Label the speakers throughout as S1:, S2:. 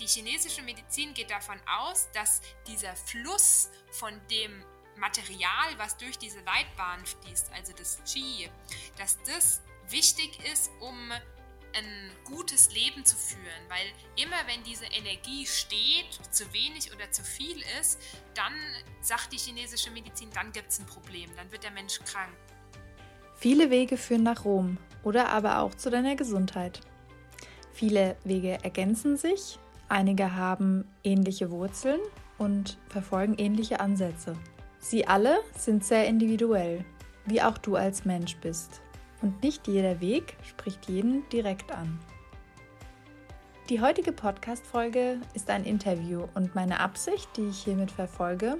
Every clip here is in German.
S1: die chinesische Medizin geht davon aus, dass dieser Fluss von dem Material, was durch diese Leitbahn fließt, also das Qi, dass das wichtig ist, um ein gutes Leben zu führen, weil immer wenn diese Energie steht, zu wenig oder zu viel ist, dann sagt die chinesische Medizin, dann gibt es ein Problem, dann wird der Mensch krank.
S2: Viele Wege führen nach Rom oder aber auch zu deiner Gesundheit. Viele Wege ergänzen sich, einige haben ähnliche Wurzeln und verfolgen ähnliche Ansätze. Sie alle sind sehr individuell, wie auch du als Mensch bist und nicht jeder Weg spricht jeden direkt an. Die heutige Podcast-Folge ist ein Interview und meine Absicht, die ich hiermit verfolge,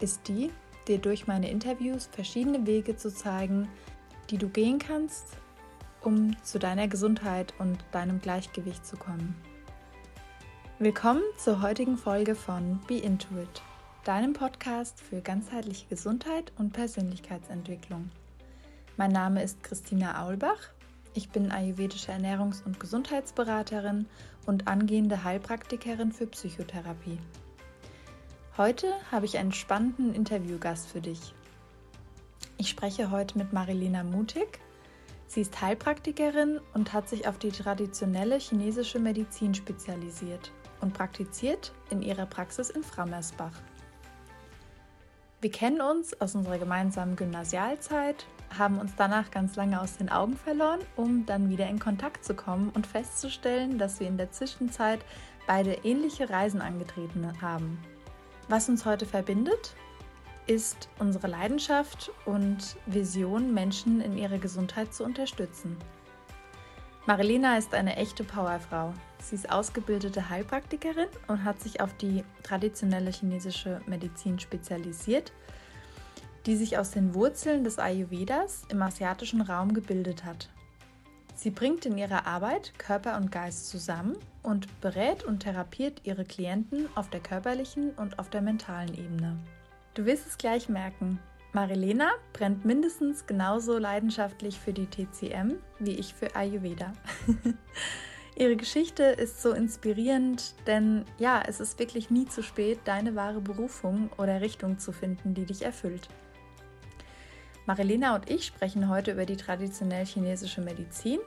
S2: ist die, dir durch meine Interviews verschiedene Wege zu zeigen, die du gehen kannst, um zu deiner Gesundheit und deinem Gleichgewicht zu kommen. Willkommen zur heutigen Folge von Be Intuit, deinem Podcast für ganzheitliche Gesundheit und Persönlichkeitsentwicklung. Mein Name ist Christina Aulbach. Ich bin ayurvedische Ernährungs- und Gesundheitsberaterin und angehende Heilpraktikerin für Psychotherapie. Heute habe ich einen spannenden Interviewgast für dich. Ich spreche heute mit Marilena Mutig. Sie ist Heilpraktikerin und hat sich auf die traditionelle chinesische Medizin spezialisiert und praktiziert in ihrer Praxis in Frammersbach. Wir kennen uns aus unserer gemeinsamen Gymnasialzeit haben uns danach ganz lange aus den Augen verloren, um dann wieder in Kontakt zu kommen und festzustellen, dass wir in der Zwischenzeit beide ähnliche Reisen angetreten haben. Was uns heute verbindet, ist unsere Leidenschaft und Vision, Menschen in ihrer Gesundheit zu unterstützen. Marilena ist eine echte Powerfrau. Sie ist ausgebildete Heilpraktikerin und hat sich auf die traditionelle chinesische Medizin spezialisiert die sich aus den Wurzeln des Ayurvedas im asiatischen Raum gebildet hat. Sie bringt in ihrer Arbeit Körper und Geist zusammen und berät und therapiert ihre Klienten auf der körperlichen und auf der mentalen Ebene. Du wirst es gleich merken. Marilena brennt mindestens genauso leidenschaftlich für die TCM wie ich für Ayurveda. Ihre Geschichte ist so inspirierend, denn ja, es ist wirklich nie zu spät, deine wahre Berufung oder Richtung zu finden, die dich erfüllt. Marilena und ich sprechen heute über die traditionell chinesische Medizin.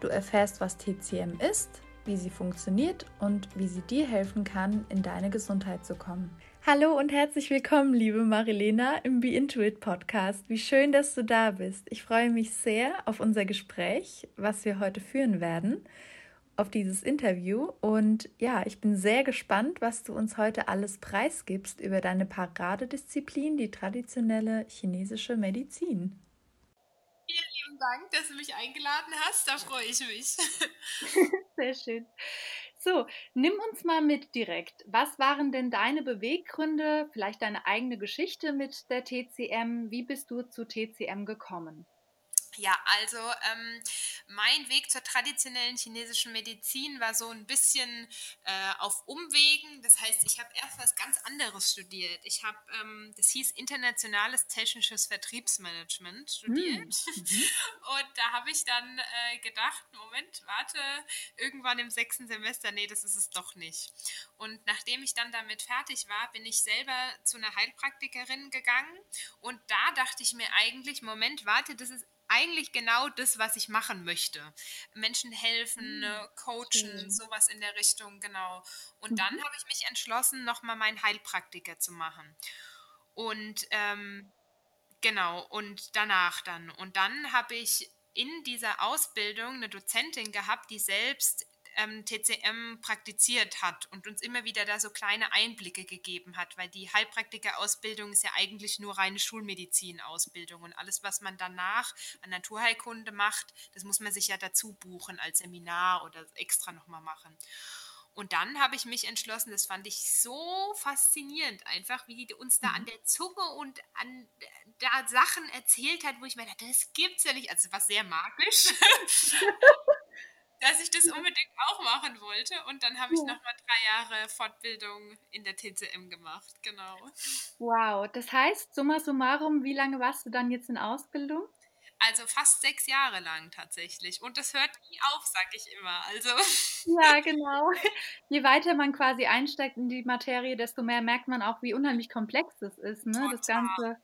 S2: Du erfährst, was TCM ist, wie sie funktioniert und wie sie dir helfen kann, in deine Gesundheit zu kommen. Hallo und herzlich willkommen, liebe Marilena, im Be Intuit Podcast. Wie schön, dass du da bist. Ich freue mich sehr auf unser Gespräch, was wir heute führen werden auf dieses Interview und ja, ich bin sehr gespannt, was du uns heute alles preisgibst über deine Paradedisziplin, die traditionelle chinesische Medizin.
S1: Vielen lieben Dank, dass du mich eingeladen hast, da freue ich mich.
S2: sehr schön. So, nimm uns mal mit direkt. Was waren denn deine Beweggründe, vielleicht deine eigene Geschichte mit der TCM? Wie bist du zu TCM gekommen?
S1: Ja, also ähm, mein Weg zur traditionellen chinesischen Medizin war so ein bisschen äh, auf Umwegen. Das heißt, ich habe erst was ganz anderes studiert. Ich habe, ähm, das hieß Internationales Technisches Vertriebsmanagement studiert. Mhm. mhm. Und da habe ich dann äh, gedacht, Moment, warte, irgendwann im sechsten Semester, nee, das ist es doch nicht. Und nachdem ich dann damit fertig war, bin ich selber zu einer Heilpraktikerin gegangen. Und da dachte ich mir eigentlich, Moment, warte, das ist eigentlich genau das, was ich machen möchte. Menschen helfen, mhm. coachen, Schön. sowas in der Richtung, genau. Und mhm. dann habe ich mich entschlossen, nochmal meinen Heilpraktiker zu machen. Und ähm, genau, und danach dann. Und dann habe ich in dieser Ausbildung eine Dozentin gehabt, die selbst ähm, TCM praktiziert hat und uns immer wieder da so kleine Einblicke gegeben hat, weil die Heilpraktiker-Ausbildung ist ja eigentlich nur reine Schulmedizin-Ausbildung und alles, was man danach an Naturheilkunde macht, das muss man sich ja dazu buchen als Seminar oder extra nochmal machen. Und dann habe ich mich entschlossen, das fand ich so faszinierend, einfach wie die uns da an mhm. der Zunge und an da Sachen erzählt hat, wo ich mir dachte, das gibt's ja nicht, also was sehr magisch. dass ich das unbedingt auch machen wollte. Und dann habe ich ja. nochmal drei Jahre Fortbildung in der TCM gemacht, genau.
S2: Wow, das heißt, summa summarum, wie lange warst du dann jetzt in Ausbildung?
S1: also fast sechs Jahre lang tatsächlich. Und das hört nie auf, sag ich immer. Also.
S2: Ja, genau. Je weiter man quasi einsteigt in die Materie, desto mehr merkt man auch, wie unheimlich komplex es ist, ne? Das Ganze.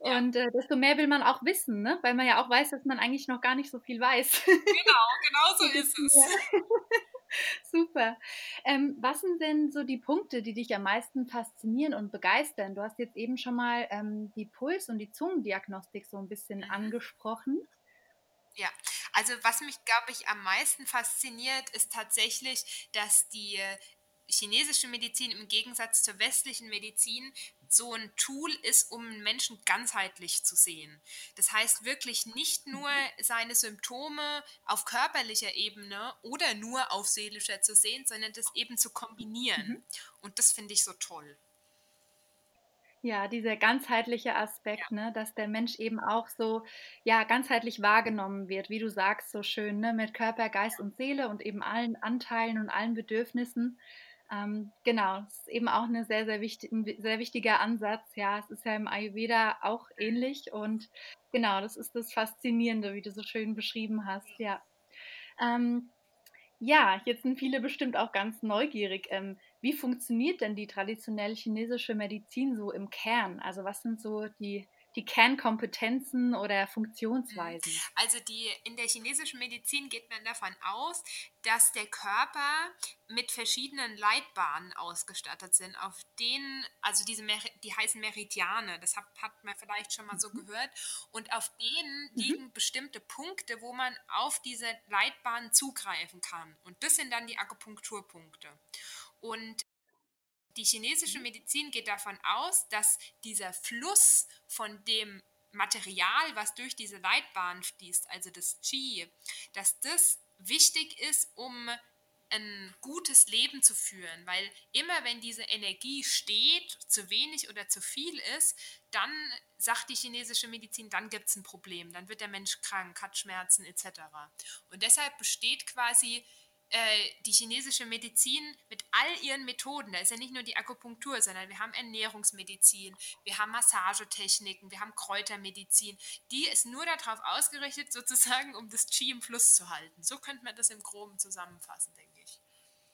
S2: Ja. Und äh, desto mehr will man auch wissen, ne? weil man ja auch weiß, dass man eigentlich noch gar nicht so viel weiß.
S1: Genau, genau so ist es. Ja.
S2: Super. Ähm, was sind denn so die Punkte, die dich am meisten faszinieren und begeistern? Du hast jetzt eben schon mal ähm, die Puls- und die Zungendiagnostik so ein bisschen mhm. angesprochen.
S1: Ja, also was mich, glaube ich, am meisten fasziniert, ist tatsächlich, dass die chinesische Medizin im Gegensatz zur westlichen Medizin so ein Tool ist, um Menschen ganzheitlich zu sehen. Das heißt wirklich nicht nur seine Symptome auf körperlicher Ebene oder nur auf seelischer zu sehen, sondern das eben zu kombinieren. Mhm. Und das finde ich so toll.
S2: Ja, dieser ganzheitliche Aspekt, ja. ne, dass der Mensch eben auch so ja ganzheitlich wahrgenommen wird, wie du sagst so schön, ne, mit Körper, Geist und Seele und eben allen Anteilen und allen Bedürfnissen. Ähm, genau, das ist eben auch eine sehr, sehr wichtig, ein sehr wichtiger Ansatz. Ja, es ist ja im Ayurveda auch ähnlich und genau, das ist das Faszinierende, wie du so schön beschrieben hast. Ja. Ähm, ja, jetzt sind viele bestimmt auch ganz neugierig. Ähm, wie funktioniert denn die traditionelle chinesische Medizin so im Kern? Also was sind so die die Kernkompetenzen oder Funktionsweisen?
S1: Also die, in der chinesischen Medizin geht man davon aus, dass der Körper mit verschiedenen Leitbahnen ausgestattet sind, auf denen, also diese, die heißen Meridiane, das hat, hat man vielleicht schon mal so mhm. gehört, und auf denen mhm. liegen bestimmte Punkte, wo man auf diese Leitbahn zugreifen kann. Und das sind dann die Akupunkturpunkte. Und die chinesische Medizin geht davon aus, dass dieser Fluss von dem Material, was durch diese Leitbahn fließt, also das Qi, dass das wichtig ist, um ein gutes Leben zu führen, weil immer wenn diese Energie steht, zu wenig oder zu viel ist, dann sagt die chinesische Medizin, dann gibt es ein Problem, dann wird der Mensch krank, hat Schmerzen etc. Und deshalb besteht quasi die chinesische Medizin mit all ihren Methoden, da ist ja nicht nur die Akupunktur, sondern wir haben Ernährungsmedizin, wir haben Massagetechniken, wir haben Kräutermedizin, die ist nur darauf ausgerichtet, sozusagen, um das Qi im Fluss zu halten. So könnte man das im Groben zusammenfassen, denke ich.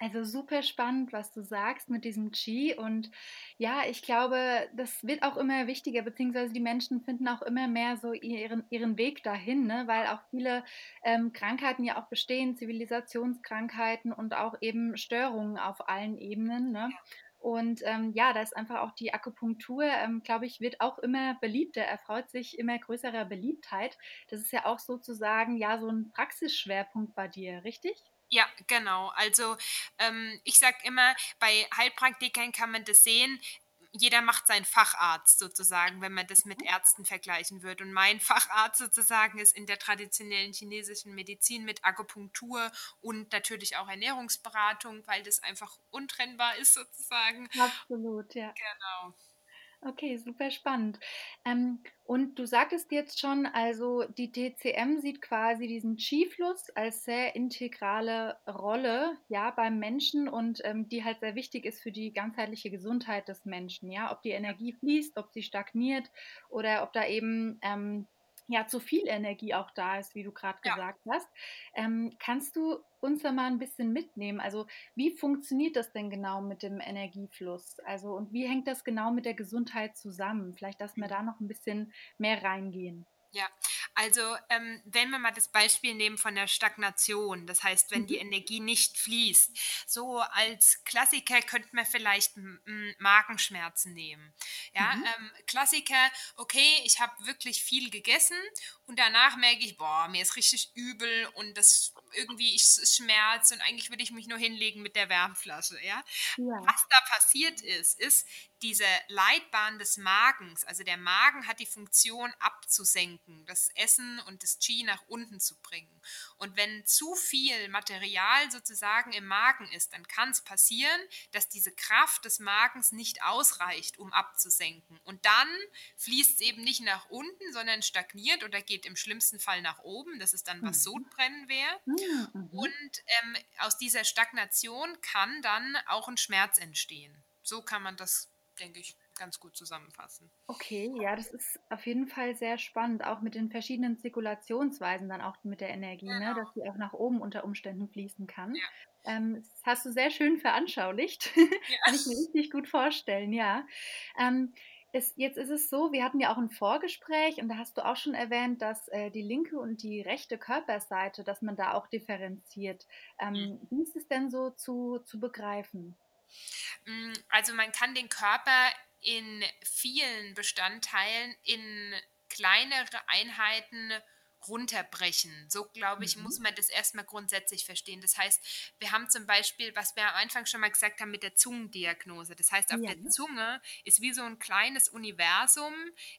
S2: Also super spannend, was du sagst mit diesem Qi. Und ja, ich glaube, das wird auch immer wichtiger, beziehungsweise die Menschen finden auch immer mehr so ihren, ihren Weg dahin, ne? weil auch viele ähm, Krankheiten ja auch bestehen, Zivilisationskrankheiten und auch eben Störungen auf allen Ebenen. Ne? Und ähm, ja, da ist einfach auch die Akupunktur, ähm, glaube ich, wird auch immer beliebter, erfreut sich immer größerer Beliebtheit. Das ist ja auch sozusagen ja so ein Praxisschwerpunkt bei dir, richtig?
S1: Ja, genau. Also ähm, ich sage immer, bei Heilpraktikern kann man das sehen, jeder macht seinen Facharzt sozusagen, wenn man das mit mhm. Ärzten vergleichen würde. Und mein Facharzt sozusagen ist in der traditionellen chinesischen Medizin mit Akupunktur und natürlich auch Ernährungsberatung, weil das einfach untrennbar ist sozusagen.
S2: Absolut, ja.
S1: Genau.
S2: Okay, super spannend. Ähm, und du sagtest jetzt schon, also die DCM sieht quasi diesen Qi-Fluss als sehr integrale Rolle, ja, beim Menschen und ähm, die halt sehr wichtig ist für die ganzheitliche Gesundheit des Menschen, ja, ob die Energie fließt, ob sie stagniert oder ob da eben ähm, ja zu viel Energie auch da ist, wie du gerade ja. gesagt hast. Ähm, kannst du uns da mal ein bisschen mitnehmen? Also wie funktioniert das denn genau mit dem Energiefluss? Also und wie hängt das genau mit der Gesundheit zusammen? Vielleicht, dass wir da noch ein bisschen mehr reingehen.
S1: Ja, also ähm, wenn wir mal das Beispiel nehmen von der Stagnation, das heißt, wenn mhm. die Energie nicht fließt, so als Klassiker könnte man vielleicht Magenschmerzen nehmen. Ja, mhm. ähm, Klassiker, okay, ich habe wirklich viel gegessen und danach merke ich, boah, mir ist richtig übel und das irgendwie ich, es schmerzt und eigentlich würde ich mich nur hinlegen mit der Wärmflasche. Ja? ja? Was da passiert ist, ist, diese Leitbahn des Magens, also der Magen hat die Funktion abzusenken, das Essen und das Qi nach unten zu bringen. Und wenn zu viel Material sozusagen im Magen ist, dann kann es passieren, dass diese Kraft des Magens nicht ausreicht, um abzusenken. Und dann fließt es eben nicht nach unten, sondern stagniert oder geht im schlimmsten Fall nach oben. Das ist dann, was mhm. Sodbrennen wäre. Mhm. Und ähm, aus dieser Stagnation kann dann auch ein Schmerz entstehen. So kann man das denke ich, ganz gut zusammenfassen.
S2: Okay, ja, das ist auf jeden Fall sehr spannend, auch mit den verschiedenen Zirkulationsweisen, dann auch mit der Energie, ne, genau. ne, dass sie auch nach oben unter Umständen fließen kann. Ja. Ähm, das hast du sehr schön veranschaulicht. Ja. kann ich mir richtig gut vorstellen, ja. Ähm, es, jetzt ist es so, wir hatten ja auch ein Vorgespräch und da hast du auch schon erwähnt, dass äh, die linke und die rechte Körperseite, dass man da auch differenziert. Ähm, mhm. Wie ist es denn so zu, zu begreifen?
S1: Mm, also man kann den Körper in vielen Bestandteilen in kleinere Einheiten runterbrechen. So, glaube ich, mhm. muss man das erstmal grundsätzlich verstehen. Das heißt, wir haben zum Beispiel, was wir am Anfang schon mal gesagt haben mit der Zungendiagnose. Das heißt, auf ja. der Zunge ist wie so ein kleines Universum,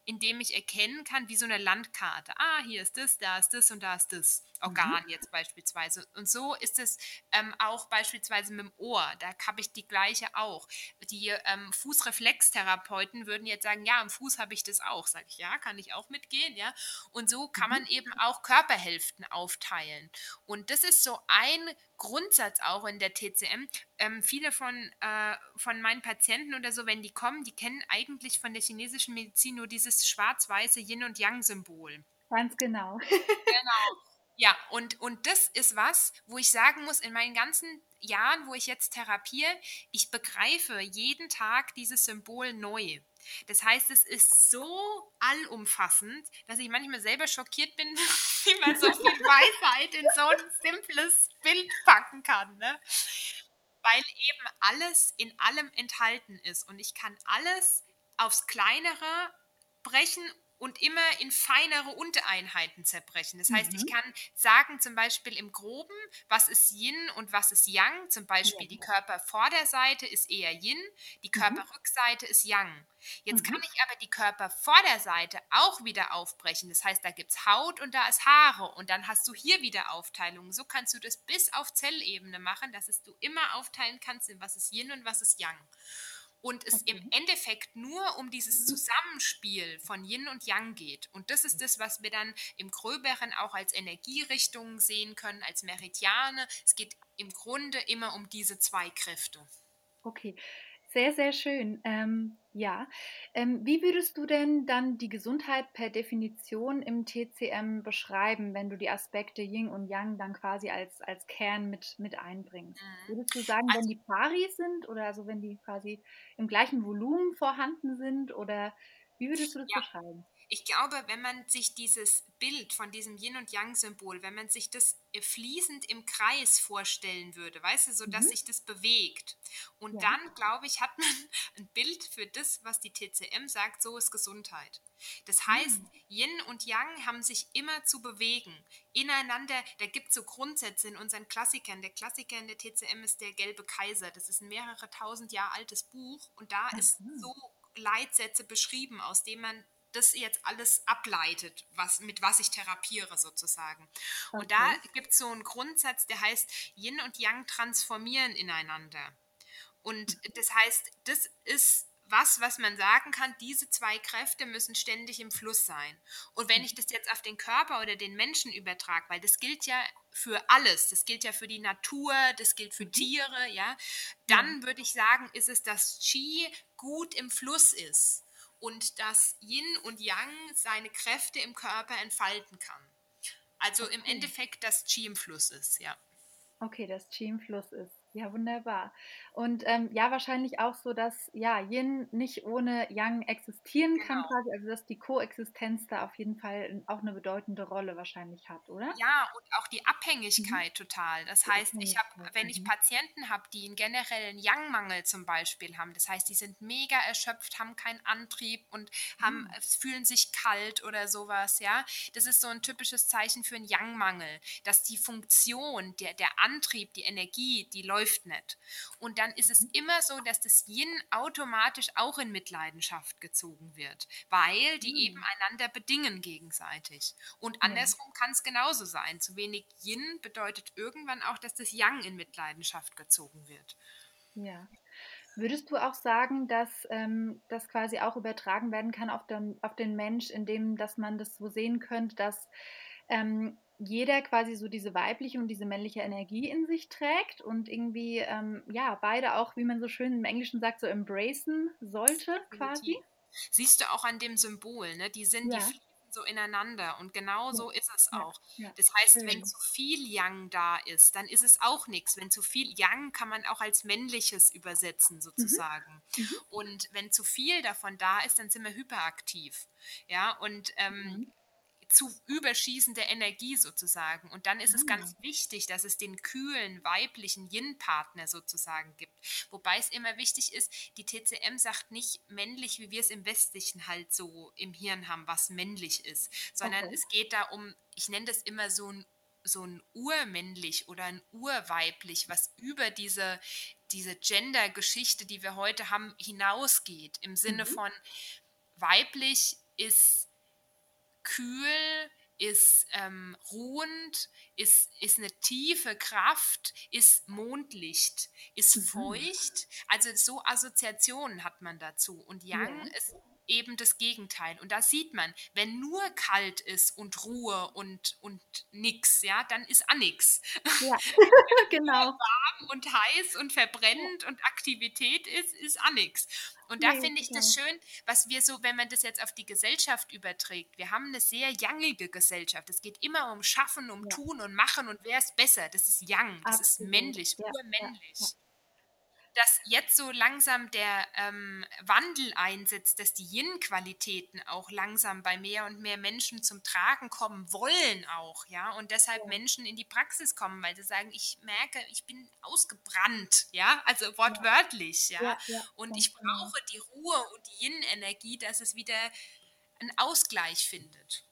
S1: in dem ich erkennen kann, wie so eine Landkarte. Ah, hier ist das, da ist das und da ist das. Organ mhm. jetzt beispielsweise. Und so ist es ähm, auch beispielsweise mit dem Ohr. Da habe ich die gleiche auch. Die ähm, Fußreflextherapeuten würden jetzt sagen, ja, am Fuß habe ich das auch. Sage ich, ja, kann ich auch mitgehen, ja. Und so kann mhm. man eben auch Körperhälften aufteilen. Und das ist so ein Grundsatz auch in der TCM. Ähm, viele von, äh, von meinen Patienten oder so, wenn die kommen, die kennen eigentlich von der chinesischen Medizin nur dieses schwarz-weiße Yin- und Yang-Symbol.
S2: Ganz genau.
S1: genau. Ja, und, und das ist was, wo ich sagen muss, in meinen ganzen Jahren, wo ich jetzt therapiere, ich begreife jeden Tag dieses Symbol neu. Das heißt, es ist so allumfassend, dass ich manchmal selber schockiert bin, wie man so viel Weisheit in so ein simples Bild packen kann. Ne? Weil eben alles in allem enthalten ist und ich kann alles aufs Kleinere brechen und immer in feinere Untereinheiten zerbrechen. Das heißt, mhm. ich kann sagen zum Beispiel im Groben, was ist Yin und was ist Yang. Zum Beispiel ja. die Körpervorderseite ist eher Yin, die mhm. Körperrückseite mhm. ist Yang. Jetzt mhm. kann ich aber die Körpervorderseite auch wieder aufbrechen. Das heißt, da gibt es Haut und da ist Haare und dann hast du hier wieder Aufteilungen. So kannst du das bis auf Zellebene machen, dass du immer aufteilen kannst, in was ist Yin und was ist Yang und es okay. im Endeffekt nur um dieses. Zusammenspiel von Yin und Yang geht. Und das ist das, was wir dann im Gröberen auch als Energierichtungen sehen können, als Meridiane. Es geht im Grunde immer um diese zwei Kräfte.
S2: Okay, sehr, sehr schön. Ähm, ja. Ähm, wie würdest du denn dann die Gesundheit per Definition im TCM beschreiben, wenn du die Aspekte Yin und Yang dann quasi als, als Kern mit, mit einbringst? Mhm. Würdest du sagen, also, wenn die pari sind oder also wenn die quasi im gleichen Volumen vorhanden sind oder wie würdest du das ja. beschreiben?
S1: Ich glaube, wenn man sich dieses Bild von diesem Yin- und Yang-Symbol, wenn man sich das äh, fließend im Kreis vorstellen würde, weißt du, so dass mhm. sich das bewegt. Und ja. dann, glaube ich, hat man ein Bild für das, was die TCM sagt, so ist Gesundheit. Das heißt, mhm. Yin und Yang haben sich immer zu bewegen. Ineinander, da gibt es so Grundsätze in unseren Klassikern. Der Klassiker in der TCM ist der Gelbe Kaiser. Das ist ein mehrere tausend Jahre altes Buch und da mhm. ist so Leitsätze beschrieben, aus denen man das jetzt alles ableitet, was, mit was ich therapiere sozusagen. Okay. Und da gibt es so einen Grundsatz, der heißt, Yin und Yang transformieren ineinander. Und das heißt, das ist was, was man sagen kann, diese zwei Kräfte müssen ständig im Fluss sein. Und wenn ich das jetzt auf den Körper oder den Menschen übertrage, weil das gilt ja für alles, das gilt ja für die Natur, das gilt für mhm. Tiere, ja, dann würde ich sagen, ist es, dass Qi gut im Fluss ist und dass Yin und Yang seine Kräfte im Körper entfalten kann. Also okay. im Endeffekt, dass Qi im Fluss ist, ja.
S2: Okay, dass Qi im Fluss ist. Ja, wunderbar. Und ähm, ja, wahrscheinlich auch so, dass ja Yin nicht ohne Yang existieren genau. kann, quasi, also dass die Koexistenz da auf jeden Fall auch eine bedeutende Rolle wahrscheinlich hat, oder?
S1: Ja, und auch die Abhängigkeit mhm. total. Das die heißt, ich habe, wenn ich mhm. Patienten habe, die einen generellen Yang-Mangel zum Beispiel haben, das heißt, die sind mega erschöpft, haben keinen Antrieb und haben, mhm. fühlen sich kalt oder sowas, ja. Das ist so ein typisches Zeichen für einen Yang-Mangel, dass die Funktion, der, der Antrieb, die Energie, die läuft läuft nicht. Und dann ist es mhm. immer so, dass das Yin automatisch auch in Mitleidenschaft gezogen wird, weil die mhm. eben einander bedingen gegenseitig. Und andersrum ja. kann es genauso sein. Zu wenig Yin bedeutet irgendwann auch, dass das Yang in Mitleidenschaft gezogen wird.
S2: Ja. Würdest du auch sagen, dass ähm, das quasi auch übertragen werden kann auf den, auf den Mensch, indem dass man das so sehen könnte, dass ähm, jeder quasi so diese weibliche und diese männliche Energie in sich trägt und irgendwie, ähm, ja, beide auch, wie man so schön im Englischen sagt, so embracen sollte quasi.
S1: Siehst du auch an dem Symbol, ne? Die sind, ja. die so ineinander und genau so ist es auch. Das heißt, wenn zu viel Yang da ist, dann ist es auch nichts. Wenn zu viel Yang kann man auch als männliches übersetzen mhm. sozusagen. Mhm. Und wenn zu viel davon da ist, dann sind wir hyperaktiv. Ja, und ähm, mhm zu überschießende Energie sozusagen. Und dann ist es ganz ah. wichtig, dass es den kühlen weiblichen Yin-Partner sozusagen gibt. Wobei es immer wichtig ist, die TCM sagt nicht männlich, wie wir es im Westlichen halt so im Hirn haben, was männlich ist, sondern okay. es geht da um, ich nenne das immer so ein so ein urmännlich oder ein urweiblich, was über diese, diese Gender-Geschichte, die wir heute haben, hinausgeht. Im Sinne mhm. von weiblich ist kühl, ist ähm, ruhend, ist, ist eine tiefe Kraft, ist Mondlicht, ist mhm. feucht. Also so Assoziationen hat man dazu. Und Yang ja. ist eben das Gegenteil. Und da sieht man, wenn nur kalt ist und Ruhe und, und nix, ja, dann ist auch nix. Ja, genau. warm und heiß und verbrennt und Aktivität ist, ist auch nix. Und da nee, finde ich genau. das schön, was wir so, wenn man das jetzt auf die Gesellschaft überträgt, wir haben eine sehr youngige Gesellschaft. Es geht immer um Schaffen, um ja. Tun und Machen und wer ist besser. Das ist young, das Absolut. ist männlich, ja, urmännlich. Dass jetzt so langsam der ähm, Wandel einsetzt, dass die Yin-Qualitäten auch langsam bei mehr und mehr Menschen zum Tragen kommen wollen auch, ja, und deshalb ja. Menschen in die Praxis kommen, weil sie sagen, ich merke, ich bin ausgebrannt, ja, also wortwörtlich, ja, ja, ja und ich brauche die Ruhe und die Yin-Energie, dass es wieder einen Ausgleich findet.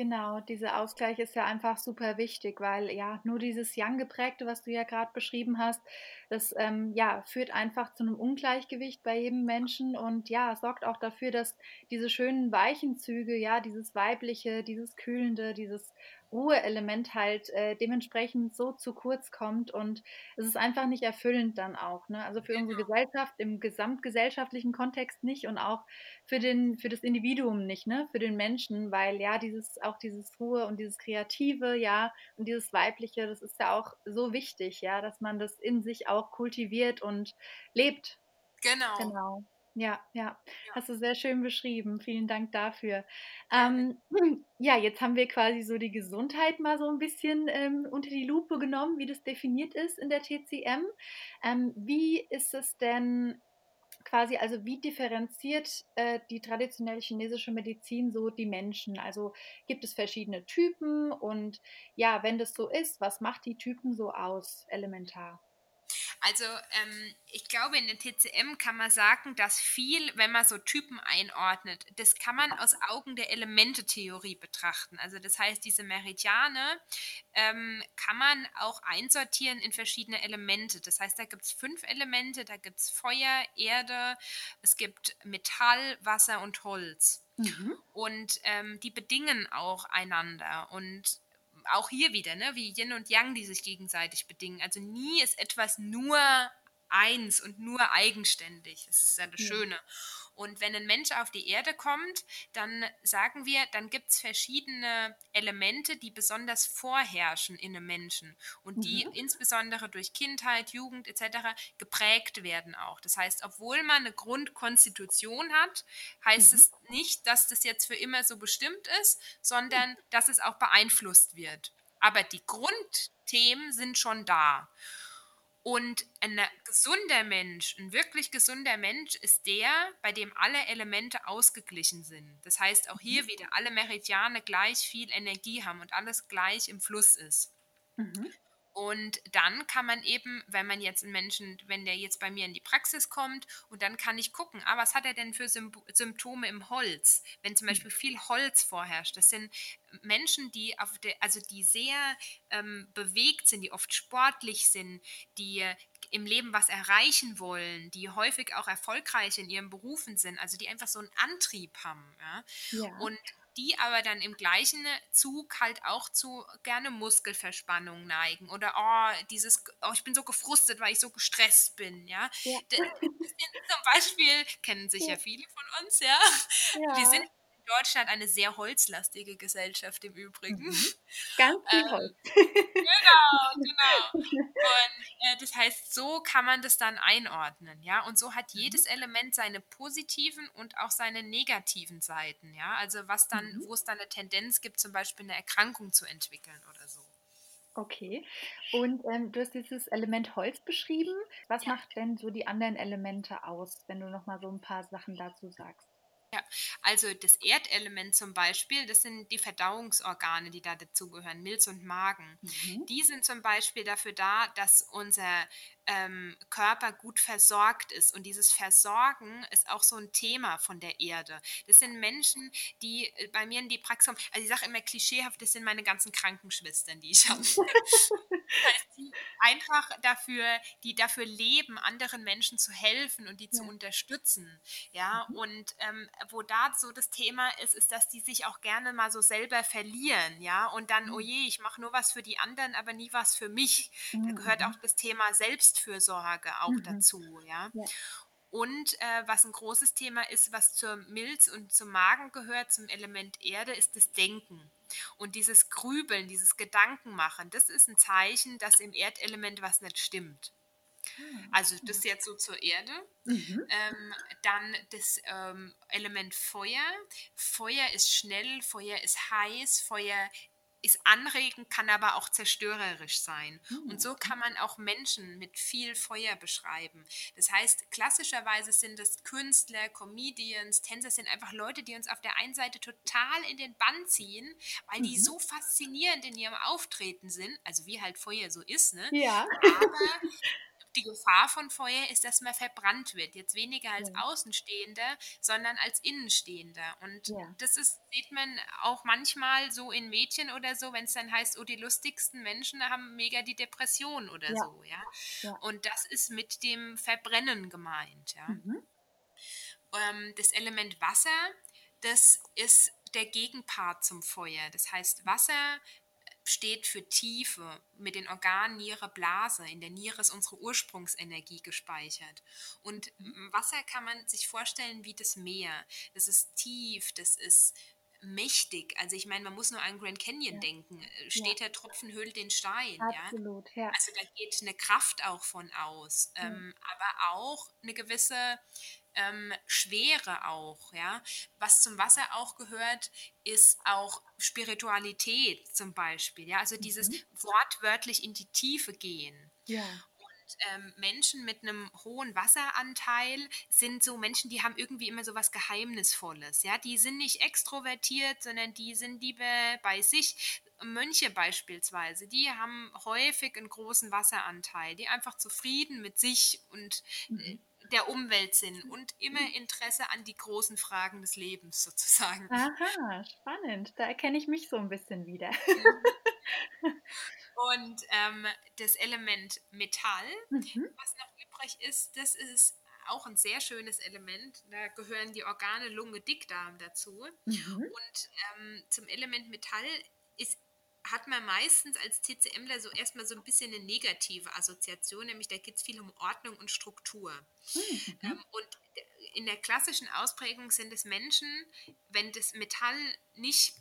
S2: Genau, dieser Ausgleich ist ja einfach super wichtig, weil ja nur dieses Yang geprägte, was du ja gerade beschrieben hast, das ähm, ja führt einfach zu einem Ungleichgewicht bei jedem Menschen und ja sorgt auch dafür, dass diese schönen weichen Züge, ja dieses weibliche, dieses kühlende, dieses Ruheelement halt äh, dementsprechend so zu kurz kommt und es ist einfach nicht erfüllend dann auch. Ne? Also für unsere. Gesellschaft im gesamtgesellschaftlichen Kontext nicht und auch für, den, für das Individuum nicht, ne? für den Menschen, weil ja dieses auch dieses Ruhe und dieses Kreative, ja, und dieses Weibliche, das ist ja auch so wichtig, ja, dass man das in sich auch kultiviert und lebt.
S1: Genau.
S2: Genau. Ja, ja, hast du sehr schön beschrieben. Vielen Dank dafür. Ähm, ja, jetzt haben wir quasi so die Gesundheit mal so ein bisschen ähm, unter die Lupe genommen, wie das definiert ist in der TCM. Ähm, wie ist es denn quasi, also wie differenziert äh, die traditionelle chinesische Medizin so die Menschen? Also gibt es verschiedene Typen und ja, wenn das so ist, was macht die Typen so aus, elementar?
S1: Also ähm, ich glaube, in der TCM kann man sagen, dass viel, wenn man so Typen einordnet, das kann man aus Augen der Elemente-Theorie betrachten. Also das heißt, diese Meridiane ähm, kann man auch einsortieren in verschiedene Elemente. Das heißt, da gibt es fünf Elemente, da gibt es Feuer, Erde, es gibt Metall, Wasser und Holz. Mhm. Und ähm, die bedingen auch einander. Und auch hier wieder, ne, wie Yin und Yang, die sich gegenseitig bedingen. Also nie ist etwas nur eins und nur eigenständig. Das ist ja das Schöne. Und wenn ein Mensch auf die Erde kommt, dann sagen wir, dann gibt es verschiedene Elemente, die besonders vorherrschen in einem Menschen und die mhm. insbesondere durch Kindheit, Jugend etc. geprägt werden auch. Das heißt, obwohl man eine Grundkonstitution hat, heißt mhm. es nicht, dass das jetzt für immer so bestimmt ist, sondern dass es auch beeinflusst wird. Aber die Grundthemen sind schon da. Und ein gesunder Mensch, ein wirklich gesunder Mensch ist der, bei dem alle Elemente ausgeglichen sind. Das heißt, auch hier mhm. wieder alle Meridiane gleich viel Energie haben und alles gleich im Fluss ist. Mhm. Und dann kann man eben, wenn man jetzt einen Menschen, wenn der jetzt bei mir in die Praxis kommt, und dann kann ich gucken, ah, was hat er denn für Symptome im Holz? Wenn zum hm. Beispiel viel Holz vorherrscht, das sind Menschen, die auf der, also die sehr ähm, bewegt sind, die oft sportlich sind, die im Leben was erreichen wollen, die häufig auch erfolgreich in ihren Berufen sind, also die einfach so einen Antrieb haben. Ja? ja. Und die aber dann im gleichen Zug halt auch zu gerne Muskelverspannung neigen oder oh, dieses, oh, ich bin so gefrustet, weil ich so gestresst bin, ja. ja. Zum Beispiel kennen sich ja. ja viele von uns, ja. ja. Wir sind Deutschland eine sehr holzlastige Gesellschaft im Übrigen. Mhm.
S2: Ganz viel ähm, Holz.
S1: genau, genau. Und äh, das heißt, so kann man das dann einordnen, ja. Und so hat mhm. jedes Element seine positiven und auch seine negativen Seiten, ja. Also was dann, mhm. wo es dann eine Tendenz gibt, zum Beispiel eine Erkrankung zu entwickeln oder so.
S2: Okay. Und ähm, du hast dieses Element Holz beschrieben. Was ja. macht denn so die anderen Elemente aus, wenn du noch mal so ein paar Sachen dazu sagst?
S1: Ja, also das Erdelement zum Beispiel, das sind die Verdauungsorgane, die da dazugehören, Milz und Magen. Mhm. Die sind zum Beispiel dafür da, dass unser ähm, Körper gut versorgt ist. Und dieses Versorgen ist auch so ein Thema von der Erde. Das sind Menschen, die äh, bei mir in die Praxis kommen. Also ich sage immer klischeehaft, das sind meine ganzen Krankenschwestern, die ich habe. die einfach dafür, die dafür leben, anderen Menschen zu helfen und die ja. zu unterstützen. Ja, mhm. und ähm, wo da so das Thema ist, ist, dass die sich auch gerne mal so selber verlieren, ja, und dann, mhm. oh je, ich mache nur was für die anderen, aber nie was für mich. Mhm. Da gehört auch das Thema Selbstfürsorge auch mhm. dazu, ja. ja. Und äh, was ein großes Thema ist, was zur Milz und zum Magen gehört, zum Element Erde, ist das Denken. Und dieses Grübeln, dieses Gedankenmachen, das ist ein Zeichen, dass im Erdelement was nicht stimmt. Ah, also das jetzt so zur Erde. Mhm. Ähm, dann das ähm, Element Feuer. Feuer ist schnell, Feuer ist heiß, Feuer ist anregend, kann aber auch zerstörerisch sein. Mhm. Und so kann man auch Menschen mit viel Feuer beschreiben. Das heißt, klassischerweise sind es Künstler, Comedians, Tänzer, sind einfach Leute, die uns auf der einen Seite total in den Bann ziehen, weil mhm. die so faszinierend in ihrem Auftreten sind, also wie halt Feuer so ist, ne?
S2: Ja.
S1: Aber die Gefahr von Feuer ist, dass man verbrannt wird. Jetzt weniger als ja. Außenstehender, sondern als Innenstehender. Und ja. das ist, sieht man auch manchmal so in Mädchen oder so, wenn es dann heißt, oh, die lustigsten Menschen haben mega die Depression oder ja. so, ja? Und das ist mit dem Verbrennen gemeint, ja. Mhm. Ähm, das Element Wasser, das ist der Gegenpart zum Feuer. Das heißt, Wasser steht für Tiefe, mit den Organen Niere, Blase. In der Niere ist unsere Ursprungsenergie gespeichert. Und Wasser kann man sich vorstellen wie das Meer. Das ist tief, das ist mächtig. Also ich meine, man muss nur an Grand Canyon ja. denken. Steht ja. der Tropfen höhlt den Stein.
S2: Absolut, ja?
S1: ja. Also da geht eine Kraft auch von aus. Mhm. Ähm, aber auch eine gewisse ähm, Schwere auch, ja. Was zum Wasser auch gehört, ist auch Spiritualität zum Beispiel, ja. Also dieses mhm. wortwörtlich in die Tiefe gehen.
S2: Ja.
S1: Ähm, Menschen mit einem hohen Wasseranteil sind so Menschen, die haben irgendwie immer so was Geheimnisvolles. Ja, die sind nicht extrovertiert, sondern die sind lieber bei sich. Mönche beispielsweise, die haben häufig einen großen Wasseranteil, die einfach zufrieden mit sich und äh, mhm der Umwelt sind und immer Interesse an die großen Fragen des Lebens sozusagen.
S2: Aha, spannend. Da erkenne ich mich so ein bisschen wieder.
S1: und ähm, das Element Metall, mhm. was noch übrig ist, das ist auch ein sehr schönes Element. Da gehören die Organe Lunge, Dickdarm dazu. Mhm. Und ähm, zum Element Metall ist hat man meistens als TCMler so erstmal so ein bisschen eine negative Assoziation, nämlich da geht es viel um Ordnung und Struktur. Mhm. Ähm, und in der klassischen Ausprägung sind es Menschen, wenn das Metall nicht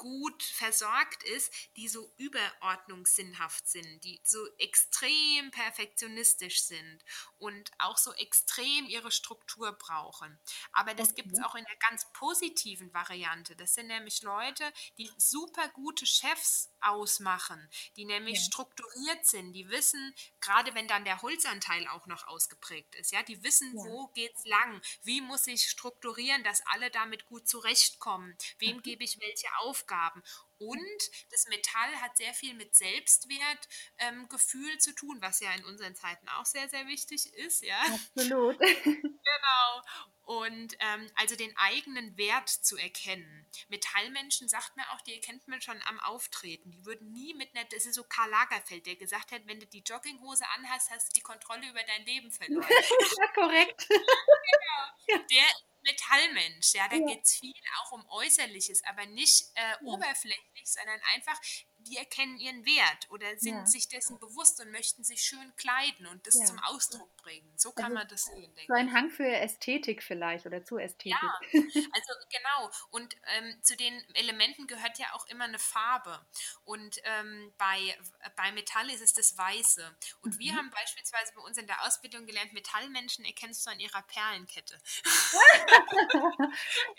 S1: gut versorgt ist, die so überordnungssinnhaft sind, die so extrem perfektionistisch sind und auch so extrem ihre Struktur brauchen. Aber das okay. gibt es auch in der ganz positiven Variante. Das sind nämlich Leute, die super gute Chefs ausmachen, die nämlich ja. strukturiert sind, die wissen, gerade wenn dann der Holzanteil auch noch ausgeprägt ist, ja, die wissen, ja. wo geht's lang, wie muss ich strukturieren, dass alle damit gut zurechtkommen, wem mhm. gebe ich welche Aufgaben Aufgaben und das Metall hat sehr viel mit Selbstwertgefühl ähm, zu tun, was ja in unseren Zeiten auch sehr, sehr wichtig ist. Ja?
S2: Absolut.
S1: genau. Und ähm, also den eigenen Wert zu erkennen. Metallmenschen sagt man auch, die erkennt man schon am Auftreten. Die würden nie mit einer, das ist so Karl Lagerfeld, der gesagt hat, wenn du die Jogginghose anhast, hast du die Kontrolle über dein Leben verloren.
S2: ja, korrekt.
S1: genau. Der Metallmensch, ja, da ja. geht es viel auch um Äußerliches, aber nicht äh, ja. oberflächlich, sondern einfach die erkennen ihren Wert oder sind ja. sich dessen bewusst und möchten sich schön kleiden und das ja. zum Ausdruck bringen. So kann also man das sehen,
S2: denke So ein Hang für Ästhetik vielleicht oder zu Ästhetik. Ja,
S1: also genau. Und ähm, zu den Elementen gehört ja auch immer eine Farbe. Und ähm, bei, bei Metall ist es das Weiße. Und mhm. wir haben beispielsweise bei uns in der Ausbildung gelernt, Metallmenschen erkennst du an ihrer Perlenkette.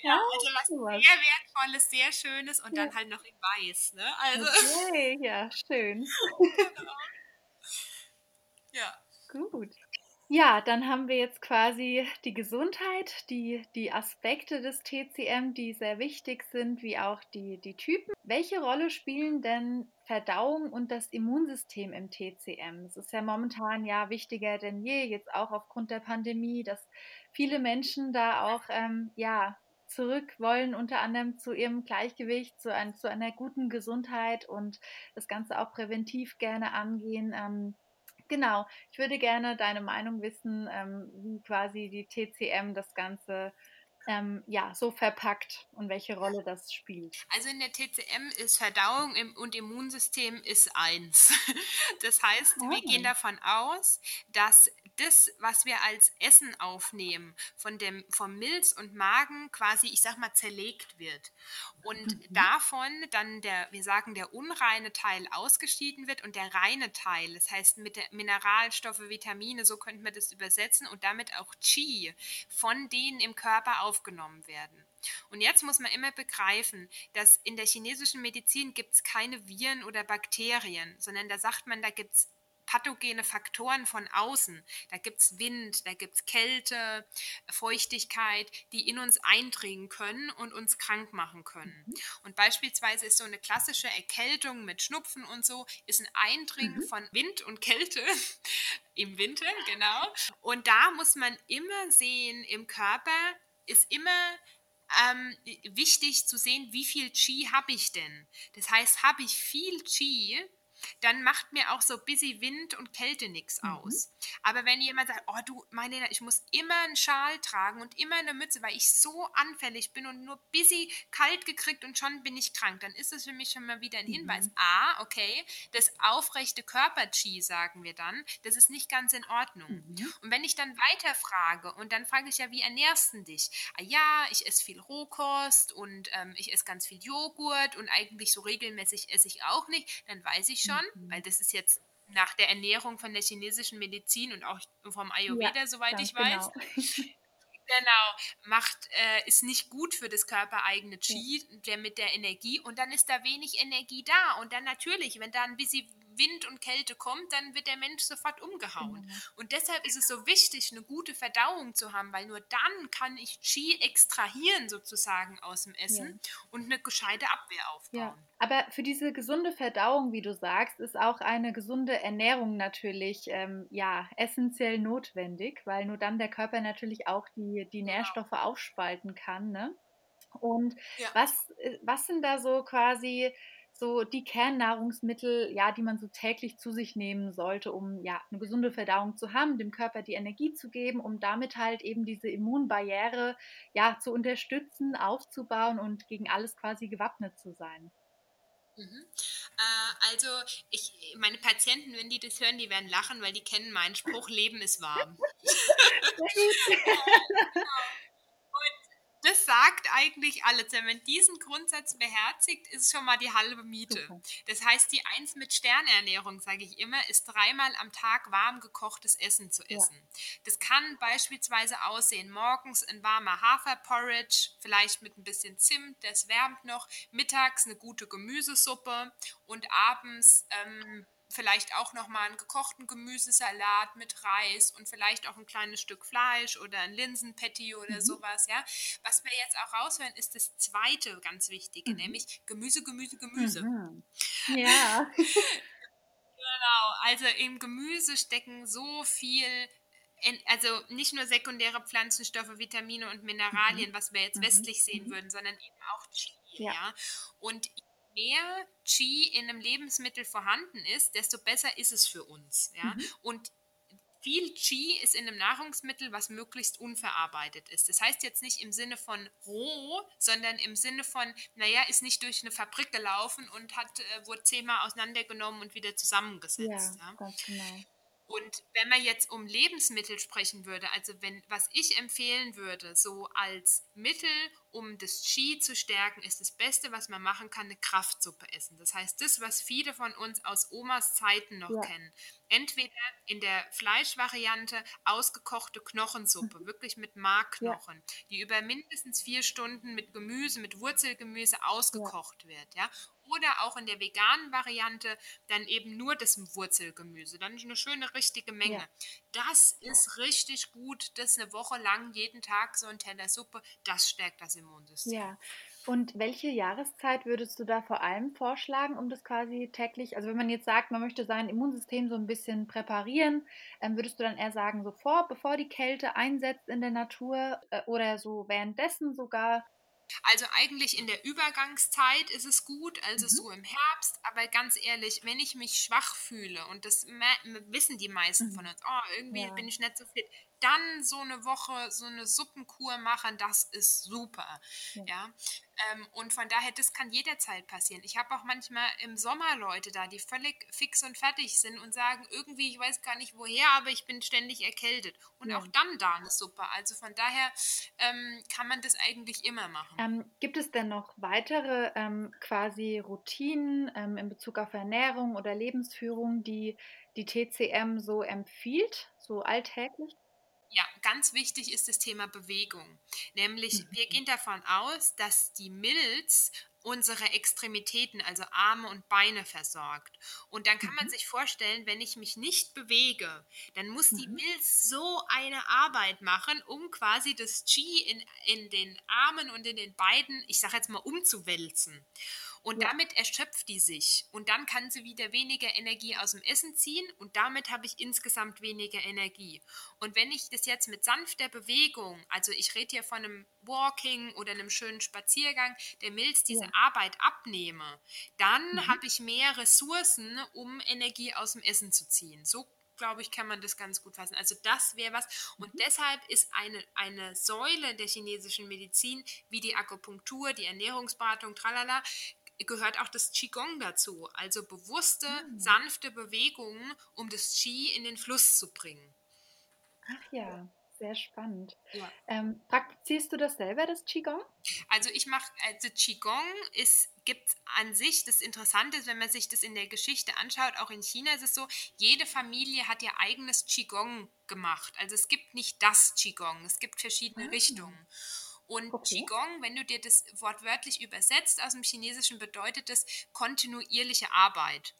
S1: ja, also was sehr wertvolles, sehr schönes und dann halt noch in Weiß. Ne? Also
S2: Okay, ja, schön.
S1: ja.
S2: Gut. Ja, dann haben wir jetzt quasi die Gesundheit, die, die Aspekte des TCM, die sehr wichtig sind, wie auch die, die Typen. Welche Rolle spielen denn Verdauung und das Immunsystem im TCM? Es ist ja momentan ja wichtiger denn je, jetzt auch aufgrund der Pandemie, dass viele Menschen da auch ähm, ja zurück wollen, unter anderem zu ihrem Gleichgewicht, zu, ein, zu einer guten Gesundheit und das Ganze auch präventiv gerne angehen. Ähm, genau, ich würde gerne deine Meinung wissen, ähm, wie quasi die TCM das Ganze ähm, ja, so verpackt und welche Rolle das spielt.
S1: Also in der TCM ist Verdauung und Immunsystem ist eins. Das heißt, oh. wir gehen davon aus, dass das, was wir als Essen aufnehmen, von dem, vom Milz und Magen quasi, ich sag mal, zerlegt wird. Und mhm. davon dann der, wir sagen, der unreine Teil ausgeschieden wird und der reine Teil, das heißt mit Mineralstoffe, Vitamine, so könnten wir das übersetzen und damit auch Qi von denen im Körper aufgenommen werden. Und jetzt muss man immer begreifen, dass in der chinesischen Medizin gibt es keine Viren oder Bakterien, sondern da sagt man, da gibt es pathogene Faktoren von außen. Da gibt es Wind, da gibt es Kälte, Feuchtigkeit, die in uns eindringen können und uns krank machen können. Mhm. Und beispielsweise ist so eine klassische Erkältung mit Schnupfen und so, ist ein Eindringen mhm. von Wind und Kälte im Winter, genau. Und da muss man immer sehen, im Körper ist immer ähm, wichtig zu sehen, wie viel Qi habe ich denn. Das heißt, habe ich viel Qi, dann macht mir auch so busy Wind und Kälte nichts mhm. aus. Aber wenn jemand sagt, oh du, meine, ich muss immer einen Schal tragen und immer eine Mütze, weil ich so anfällig bin und nur busy kalt gekriegt und schon bin ich krank, dann ist es für mich schon mal wieder ein Hinweis. Mhm. Ah, okay, das aufrechte Körper-Chi, sagen wir dann, das ist nicht ganz in Ordnung. Mhm. Und wenn ich dann weiter frage und dann frage ich ja, wie ernährst du dich? Ah ja, ich esse viel Rohkost und ähm, ich esse ganz viel Joghurt und eigentlich so regelmäßig esse ich auch nicht, dann weiß ich schon, mhm. weil das ist jetzt nach der Ernährung von der chinesischen Medizin und auch vom Ayurveda, ja, soweit ich weiß. Genau. genau, macht, äh, ist nicht gut für das körpereigene Qi, der mit der Energie und dann ist da wenig Energie da und dann natürlich, wenn da ein bisschen Wind und Kälte kommt, dann wird der Mensch sofort umgehauen. Genau. Und deshalb ist es so wichtig, eine gute Verdauung zu haben, weil nur dann kann ich Qi extrahieren sozusagen aus dem Essen ja. und eine gescheite Abwehr aufbauen. Ja.
S2: Aber für diese gesunde Verdauung, wie du sagst, ist auch eine gesunde Ernährung natürlich ähm, ja, essentiell notwendig, weil nur dann der Körper natürlich auch die, die genau. Nährstoffe aufspalten kann. Ne? Und ja. was, äh, was sind da so quasi so die Kernnahrungsmittel, ja, die man so täglich zu sich nehmen sollte, um ja eine gesunde Verdauung zu haben, dem Körper die Energie zu geben, um damit halt eben diese Immunbarriere ja zu unterstützen, aufzubauen und gegen alles quasi gewappnet zu sein.
S1: Mhm. Äh, also ich, meine Patienten, wenn die das hören, die werden lachen, weil die kennen meinen Spruch, Leben ist warm. das sagt eigentlich alles. Wenn man diesen Grundsatz beherzigt, ist schon mal die halbe Miete. Super. Das heißt, die Eins mit Sternernährung, sage ich immer, ist dreimal am Tag warm gekochtes Essen zu essen. Ja. Das kann beispielsweise aussehen, morgens ein warmer Haferporridge, vielleicht mit ein bisschen Zimt, das wärmt noch, mittags eine gute Gemüsesuppe und abends ähm, vielleicht auch nochmal einen gekochten Gemüsesalat mit Reis und vielleicht auch ein kleines Stück Fleisch oder ein Linsenpatty oder mhm. sowas, ja. Was wir jetzt auch raushören, ist das zweite ganz Wichtige, mhm. nämlich Gemüse, Gemüse, Gemüse. Mhm.
S2: Ja.
S1: genau, also im Gemüse stecken so viel also nicht nur sekundäre Pflanzenstoffe, Vitamine und Mineralien, mhm. was wir jetzt mhm. westlich sehen mhm. würden, sondern eben auch Chi. Ja. ja. Und mehr Qi in einem Lebensmittel vorhanden ist, desto besser ist es für uns. Ja? Mhm. Und viel Qi ist in einem Nahrungsmittel, was möglichst unverarbeitet ist. Das heißt jetzt nicht im Sinne von roh, sondern im Sinne von, naja, ist nicht durch eine Fabrik gelaufen und hat, äh, wurde zehnmal auseinandergenommen und wieder zusammengesetzt.
S2: Ja, ja. ganz genau.
S1: Und wenn man jetzt um Lebensmittel sprechen würde, also wenn, was ich empfehlen würde, so als Mittel, um das Qi zu stärken, ist das Beste, was man machen kann, eine Kraftsuppe essen. Das heißt, das, was viele von uns aus Omas Zeiten noch ja. kennen. Entweder in der Fleischvariante ausgekochte Knochensuppe, mhm. wirklich mit Markknochen, ja. die über mindestens vier Stunden mit Gemüse, mit Wurzelgemüse ausgekocht ja. wird. Ja? Oder auch in der veganen Variante dann eben nur das Wurzelgemüse. Dann eine schöne, richtige Menge. Das ist richtig gut. Das eine Woche lang, jeden Tag so ein Teller Suppe, das stärkt das Immunsystem.
S2: Ja. Und welche Jahreszeit würdest du da vor allem vorschlagen, um das quasi täglich, also wenn man jetzt sagt, man möchte sein Immunsystem so ein bisschen präparieren, ähm, würdest du dann eher sagen, sofort, bevor die Kälte einsetzt in der Natur äh, oder so währenddessen sogar?
S1: Also eigentlich in der Übergangszeit ist es gut, also mhm. so im Herbst, aber ganz ehrlich, wenn ich mich schwach fühle, und das wissen die meisten mhm. von uns, oh, irgendwie ja. bin ich nicht so fit, dann so eine Woche so eine Suppenkur machen, das ist super. Ja. ja? Ähm, und von daher, das kann jederzeit passieren. Ich habe auch manchmal im Sommer Leute da, die völlig fix und fertig sind und sagen, irgendwie, ich weiß gar nicht woher, aber ich bin ständig erkältet. Und ja. auch dann da eine Suppe. Also von daher ähm, kann man das eigentlich immer machen.
S2: Ähm, gibt es denn noch weitere ähm, quasi Routinen ähm, in Bezug auf Ernährung oder Lebensführung, die die TCM so empfiehlt, so alltäglich?
S1: Ja, ganz wichtig ist das Thema Bewegung. Nämlich, wir gehen davon aus, dass die Milz unsere Extremitäten, also Arme und Beine versorgt. Und dann kann man mhm. sich vorstellen, wenn ich mich nicht bewege, dann muss die mhm. Milz so eine Arbeit machen, um quasi das Qi in, in den Armen und in den Beinen, ich sage jetzt mal, umzuwälzen. Und ja. damit erschöpft die sich. Und dann kann sie wieder weniger Energie aus dem Essen ziehen und damit habe ich insgesamt weniger Energie. Und wenn ich das jetzt mit sanfter Bewegung, also ich rede hier von einem Walking oder einem schönen Spaziergang, der Milz diese ja. Arbeit abnehme, dann mhm. habe ich mehr Ressourcen, um Energie aus dem Essen zu ziehen. So glaube ich, kann man das ganz gut fassen. Also das wäre was. Und mhm. deshalb ist eine, eine Säule der chinesischen Medizin, wie die Akupunktur, die Ernährungsberatung, tralala, gehört auch das Qigong dazu, also bewusste, mhm. sanfte Bewegungen, um das Qi in den Fluss zu bringen.
S2: Ach ja, sehr spannend. Ja. Ähm, praktizierst du das selber, das Qigong?
S1: Also ich mache, also Qigong ist gibt an sich das Interessante ist, wenn man sich das in der Geschichte anschaut, auch in China ist es so, jede Familie hat ihr eigenes Qigong gemacht. Also es gibt nicht das Qigong, es gibt verschiedene ah. Richtungen. Und okay. Qigong, wenn du dir das wortwörtlich übersetzt aus dem Chinesischen, bedeutet es kontinuierliche Arbeit.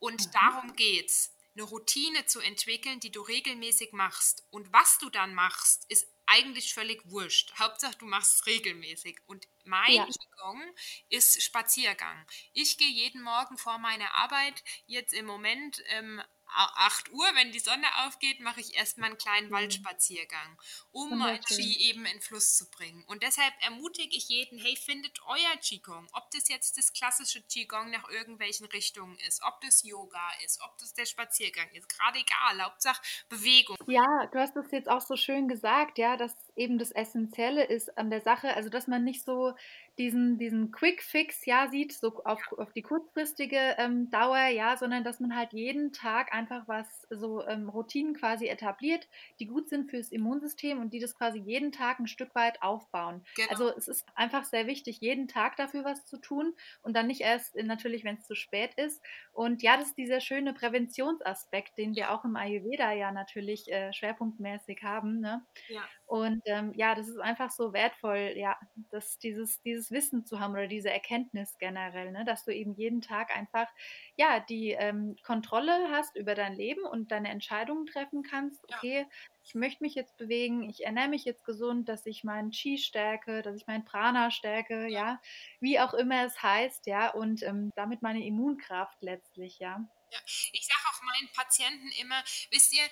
S1: Und mhm. darum geht's, eine Routine zu entwickeln, die du regelmäßig machst. Und was du dann machst, ist eigentlich völlig wurscht. Hauptsache, du machst es regelmäßig. Und mein ja. Qigong ist Spaziergang. Ich gehe jeden Morgen vor meiner Arbeit, jetzt im Moment ähm, 8 Uhr, wenn die Sonne aufgeht, mache ich erstmal einen kleinen mhm. Waldspaziergang, um mein Qi eben in Fluss zu bringen. Und deshalb ermutige ich jeden, hey, findet euer Qigong. Ob das jetzt das klassische Qigong nach irgendwelchen Richtungen ist, ob das Yoga ist, ob das der Spaziergang ist, gerade egal, Hauptsache Bewegung.
S2: Ja, du hast das jetzt auch so schön gesagt, ja, dass eben das Essentielle ist an der Sache, also dass man nicht so diesen, diesen Quick Fix ja sieht, so auf, auf die kurzfristige ähm, Dauer, ja, sondern dass man halt jeden Tag einfach was, so ähm, Routinen quasi etabliert, die gut sind fürs Immunsystem und die das quasi jeden Tag ein Stück weit aufbauen. Genau. Also es ist einfach sehr wichtig, jeden Tag dafür was zu tun und dann nicht erst in, natürlich, wenn es zu spät ist. Und ja, das ist dieser schöne Präventionsaspekt, den wir auch im Ayurveda ja natürlich äh, schwerpunktmäßig haben. Ne? Ja. Und ähm, ja, das ist einfach so wertvoll, ja, dass dieses, dieses Wissen zu haben oder diese Erkenntnis generell, ne, dass du eben jeden Tag einfach ja die ähm, Kontrolle hast über dein Leben und deine Entscheidungen treffen kannst. Okay, ja. ich möchte mich jetzt bewegen, ich ernähre mich jetzt gesund, dass ich meinen Chi stärke, dass ich meinen Prana stärke, ja, wie auch immer es heißt, ja, und ähm, damit meine Immunkraft letztlich, ja.
S1: Ja, ich sage auch meinen Patienten immer, wisst ihr,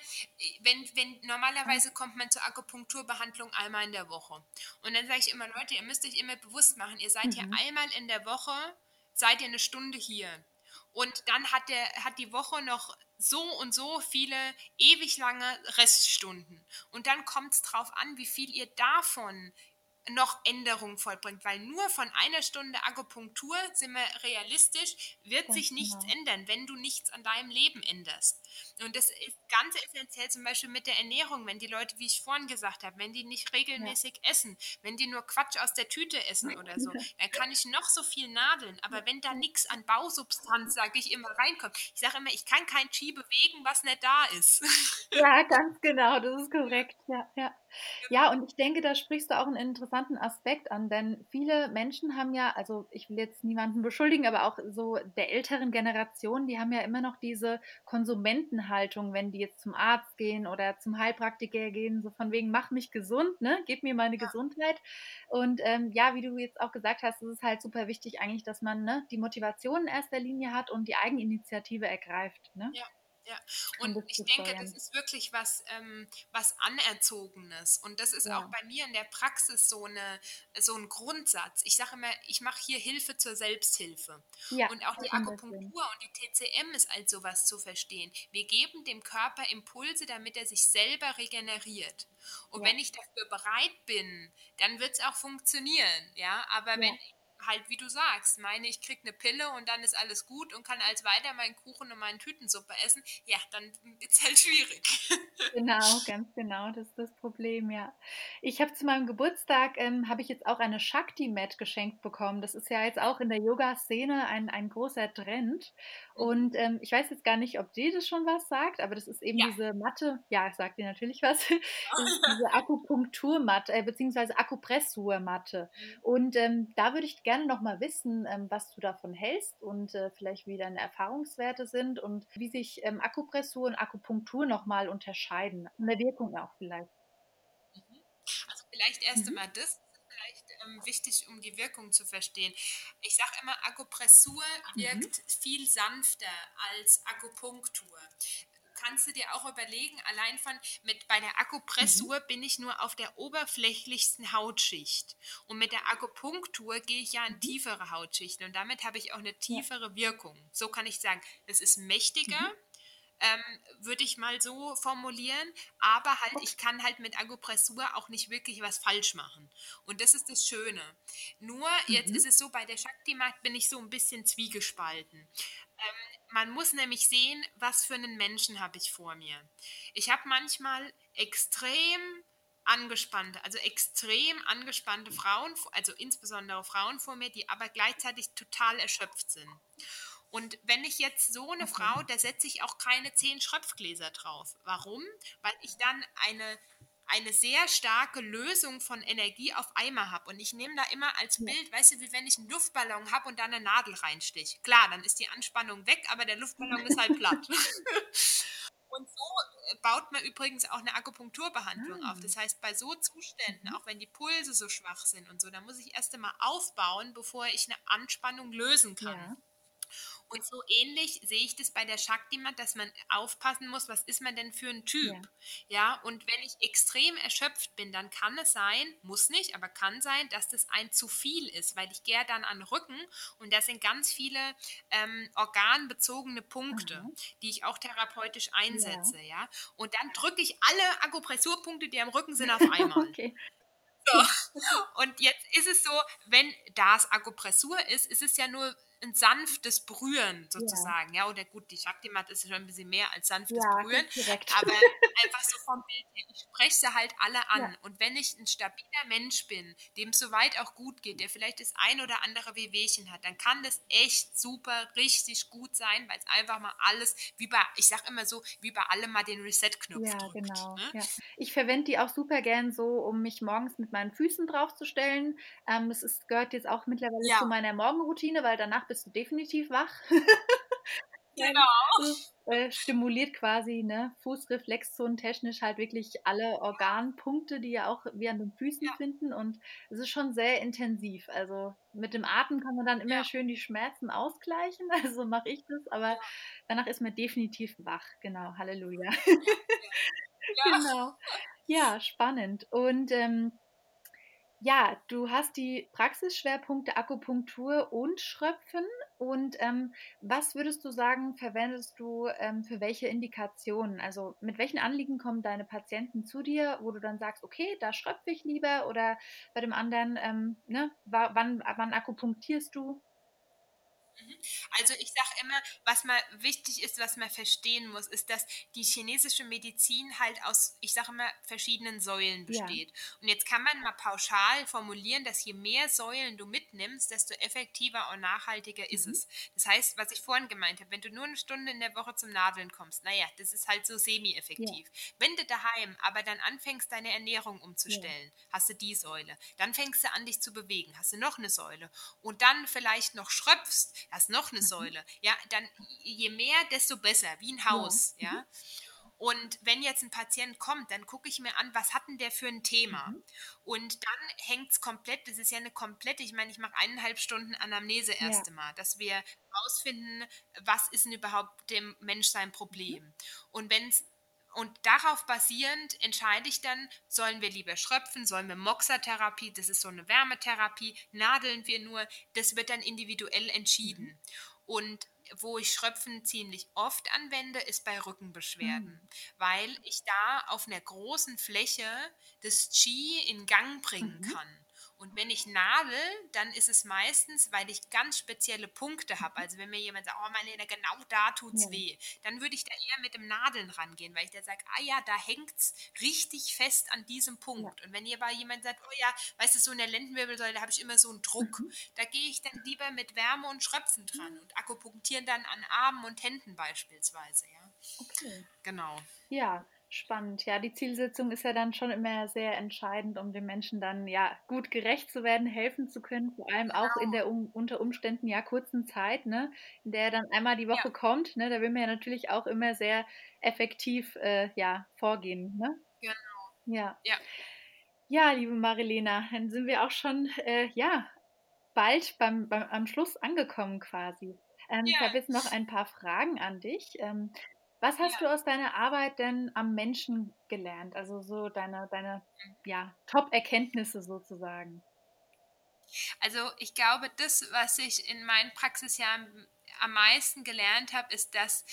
S1: wenn, wenn normalerweise kommt man zur Akupunkturbehandlung einmal in der Woche. Und dann sage ich immer, Leute, ihr müsst euch immer bewusst machen, ihr seid mhm. hier einmal in der Woche, seid ihr eine Stunde hier. Und dann hat, der, hat die Woche noch so und so viele ewig lange Reststunden. Und dann kommt es drauf an, wie viel ihr davon noch Änderungen vollbringt, weil nur von einer Stunde Akupunktur, sind wir realistisch, wird sich nichts genau. ändern, wenn du nichts an deinem Leben änderst. Und das ist ganz essentiell zum Beispiel mit der Ernährung, wenn die Leute, wie ich vorhin gesagt habe, wenn die nicht regelmäßig ja. essen, wenn die nur Quatsch aus der Tüte essen oder so, dann kann ich noch so viel nadeln, aber wenn da nichts an Bausubstanz, sage ich immer, reinkommt, ich sage immer, ich kann kein Chi bewegen, was nicht da ist.
S2: Ja, ganz genau, das ist korrekt, ja, ja. Ja, und ich denke, da sprichst du auch einen interessanten Aspekt an, denn viele Menschen haben ja, also ich will jetzt niemanden beschuldigen, aber auch so der älteren Generation, die haben ja immer noch diese Konsumentenhaltung, wenn die jetzt zum Arzt gehen oder zum Heilpraktiker gehen, so von wegen, mach mich gesund, ne? Gib mir meine ja. Gesundheit. Und ähm, ja, wie du jetzt auch gesagt hast, ist es halt super wichtig eigentlich, dass man ne, die Motivation in erster Linie hat und die Eigeninitiative ergreift. Ne?
S1: Ja. Ja, und ich denke, das ist wirklich was, ähm, was Anerzogenes. Und das ist ja. auch bei mir in der Praxis so, eine, so ein Grundsatz. Ich sage immer, ich mache hier Hilfe zur Selbsthilfe. Ja, und auch die Akupunktur und die TCM ist als sowas zu verstehen. Wir geben dem Körper Impulse, damit er sich selber regeneriert. Und ja. wenn ich dafür bereit bin, dann wird es auch funktionieren. Ja, aber wenn halt, wie du sagst, meine, ich krieg eine Pille und dann ist alles gut und kann als weiter meinen Kuchen und meine Tütensuppe essen, ja, dann ist halt schwierig.
S2: Genau, ganz genau, das ist das Problem, ja. Ich habe zu meinem Geburtstag, ähm, habe ich jetzt auch eine Shakti-Mat geschenkt bekommen. Das ist ja jetzt auch in der Yoga-Szene ein, ein großer Trend. Und ähm, ich weiß jetzt gar nicht, ob dir das schon was sagt, aber das ist eben ja. diese Matte, ja, ich sag dir natürlich was, das ist diese Akupunkturmatte, äh, beziehungsweise Akupressurmatte. Mhm. Und ähm, da würde ich gerne noch mal wissen, ähm, was du davon hältst und äh, vielleicht wie deine Erfahrungswerte sind und wie sich ähm, Akupressur und Akupunktur noch mal unterscheiden. In der Wirkung auch vielleicht.
S1: Mhm. Also vielleicht erst mhm. einmal das ähm, wichtig, um die Wirkung zu verstehen. Ich sage immer, Akupressur mhm. wirkt mhm. viel sanfter als Akupunktur kannst du dir auch überlegen, allein von mit bei der Akupressur mhm. bin ich nur auf der oberflächlichsten Hautschicht und mit der Akupunktur gehe ich ja in mhm. tiefere Hautschichten und damit habe ich auch eine tiefere. Wirkung. So kann ich sagen, es ist mächtiger. Mhm. Ähm, würde ich mal so formulieren. Aber halt, ich kann halt mit Akupressur auch nicht wirklich was falsch machen. Und das ist das Schöne. Nur, jetzt mhm. ist es so, bei der Shakti-Macht bin ich so ein bisschen zwiegespalten. Ähm, man muss nämlich sehen, was für einen Menschen habe ich vor mir. Ich habe manchmal extrem angespannte, also extrem angespannte Frauen, also insbesondere Frauen vor mir, die aber gleichzeitig total erschöpft sind. Und wenn ich jetzt so eine okay. Frau, da setze ich auch keine zehn Schröpfgläser drauf. Warum? Weil ich dann eine eine sehr starke Lösung von Energie auf Eimer habe. Und ich nehme da immer als Bild, weißt du, wie wenn ich einen Luftballon habe und da eine Nadel reinstich. Klar, dann ist die Anspannung weg, aber der Luftballon ist halt platt. Und so äh, baut man übrigens auch eine Akupunkturbehandlung ah. auf. Das heißt, bei so Zuständen, mhm. auch wenn die Pulse so schwach sind und so, da muss ich erst einmal aufbauen, bevor ich eine Anspannung lösen kann. Ja. Und so ähnlich sehe ich das bei der Shakti-Mat, dass man aufpassen muss, was ist man denn für ein Typ? Ja. ja, und wenn ich extrem erschöpft bin, dann kann es sein, muss nicht, aber kann sein, dass das ein zu viel ist, weil ich gehe dann an den Rücken und da sind ganz viele ähm, organbezogene Punkte, mhm. die ich auch therapeutisch einsetze, ja. ja? Und dann drücke ich alle Akupressurpunkte, die am Rücken sind, auf einmal. okay. So. Und jetzt ist es so, wenn das Akupressur ist, ist es ja nur ein sanftes Berühren sozusagen, ja. ja. Oder gut, die Shakti-Mat ist schon ein bisschen mehr als sanftes ja, Berühren, aber einfach so vom Bild her, ich spreche sie halt alle an. Ja. Und wenn ich ein stabiler Mensch bin, dem es soweit auch gut geht, der vielleicht das ein oder andere Wehwehchen hat, dann kann das echt super, richtig gut sein, weil es einfach mal alles, wie bei, ich sag immer so, wie bei allem mal den Reset-Knopf ja, drückt. Genau.
S2: Ne? Ja. Ich verwende die auch super gern so, um mich morgens mit meinen Füßen draufzustellen. Ähm, das ist, gehört jetzt auch mittlerweile zu meiner Morgenroutine, weil danach bist du definitiv wach.
S1: genau.
S2: Das, äh, stimuliert quasi ne, Fußreflexzonen technisch halt wirklich alle Organpunkte, die ja auch wir an den Füßen ja. finden. Und es ist schon sehr intensiv. Also mit dem Atem kann man dann immer ja. schön die Schmerzen ausgleichen. Also mache ich das, aber ja. danach ist man definitiv wach. Genau, Halleluja. genau. Ja, spannend. Und ähm, Ja, du hast die Praxisschwerpunkte Akupunktur und Schröpfen. Und ähm, was würdest du sagen, verwendest du ähm, für welche Indikationen? Also mit welchen Anliegen kommen deine Patienten zu dir, wo du dann sagst, okay, da schröpfe ich lieber oder bei dem anderen, ähm, ne, wann, wann akupunktierst du?
S1: Mhm. Also ich sage immer, was mal wichtig ist, was man verstehen muss, ist, dass die chinesische Medizin halt aus, ich sage immer, verschiedenen Säulen besteht. Ja. Und jetzt kann man mal pauschal formulieren, dass je mehr Säulen du mitnimmst, desto effektiver und nachhaltiger mhm. ist es. Das heißt, was ich vorhin gemeint habe, wenn du nur eine Stunde in der Woche zum Nadeln kommst, naja, das ist halt so semi-effektiv. Ja. Wenn du daheim aber dann anfängst, deine Ernährung umzustellen, ja. hast du die Säule. Dann fängst du an, dich zu bewegen, hast du noch eine Säule. Und dann vielleicht noch schröpfst, hast noch eine mhm. Säule. Ja, dann je mehr, desto besser, wie ein Haus. Ja. ja? Mhm. Und wenn jetzt ein Patient kommt, dann gucke ich mir an, was hat denn der für ein Thema? Mhm. Und dann hängt es komplett, das ist ja eine komplette, ich meine, ich mache eineinhalb Stunden Anamnese erste ja. Mal, dass wir herausfinden, was ist denn überhaupt dem Mensch sein Problem. Mhm. Und wenn es und darauf basierend entscheide ich dann, sollen wir lieber schröpfen, sollen wir Moxatherapie, das ist so eine Wärmetherapie, nadeln wir nur, das wird dann individuell entschieden. Mhm. Und wo ich Schröpfen ziemlich oft anwende, ist bei Rückenbeschwerden, mhm. weil ich da auf einer großen Fläche das Qi in Gang bringen mhm. kann. Und wenn ich nadel, dann ist es meistens, weil ich ganz spezielle Punkte habe. Also wenn mir jemand sagt, oh meine, genau da tut's ja. weh, dann würde ich da eher mit dem Nadeln rangehen, weil ich da sage, ah ja, da hängt es richtig fest an diesem Punkt. Ja. Und wenn ihr bei jemand sagt, oh ja, weißt du, so in der Lendenwirbelsäule da habe ich immer so einen Druck, mhm. da gehe ich dann lieber mit Wärme und Schröpfen dran mhm. und akupunktieren dann an Armen und Händen beispielsweise, ja. Okay. Genau.
S2: Ja, Spannend, ja. Die Zielsetzung ist ja dann schon immer sehr entscheidend, um den Menschen dann ja gut gerecht zu werden, helfen zu können, vor allem genau. auch in der um, unter Umständen ja kurzen Zeit, ne, in der er dann einmal die Woche ja. kommt, ne, da will man ja natürlich auch immer sehr effektiv äh, ja, vorgehen. Ne? Genau. Ja. ja. Ja, liebe Marilena, dann sind wir auch schon äh, ja bald beim, beim, am Schluss angekommen quasi. Ähm, ja. Ich habe jetzt noch ein paar Fragen an dich. Ähm, was hast ja. du aus deiner Arbeit denn am Menschen gelernt? Also so deine, deine ja, Top-Erkenntnisse sozusagen.
S1: Also ich glaube, das, was ich in meinen Praxisjahren am meisten gelernt habe, ist, dass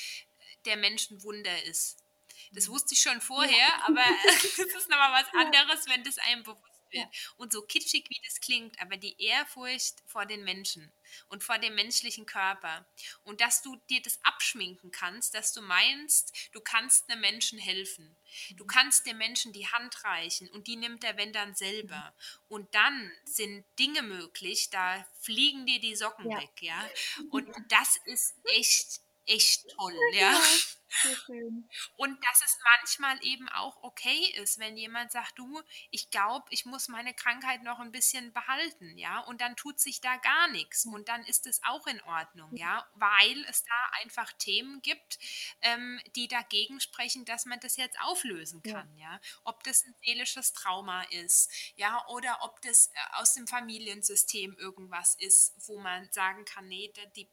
S1: der Mensch ein Wunder ist. Das mhm. wusste ich schon vorher, ja. aber es ist nochmal was anderes, wenn das einem bewusst wird. Und so kitschig wie das klingt, aber die Ehrfurcht vor den Menschen und vor dem menschlichen Körper. Und dass du dir das abschminken kannst, dass du meinst, du kannst einem Menschen helfen. Du mhm. kannst dem Menschen die Hand reichen und die nimmt er, wenn dann selber. Mhm. Und dann sind Dinge möglich, da fliegen dir die Socken ja. weg, ja. Und das ist echt, echt toll, ja. Und dass es manchmal eben auch okay ist, wenn jemand sagt, du, ich glaube, ich muss meine Krankheit noch ein bisschen behalten, ja, und dann tut sich da gar nichts und dann ist es auch in Ordnung, ja, weil es da einfach Themen gibt, ähm, die dagegen sprechen, dass man das jetzt auflösen kann, ja. ja, ob das ein seelisches Trauma ist, ja, oder ob das äh, aus dem Familiensystem irgendwas ist, wo man sagen kann, nee, die,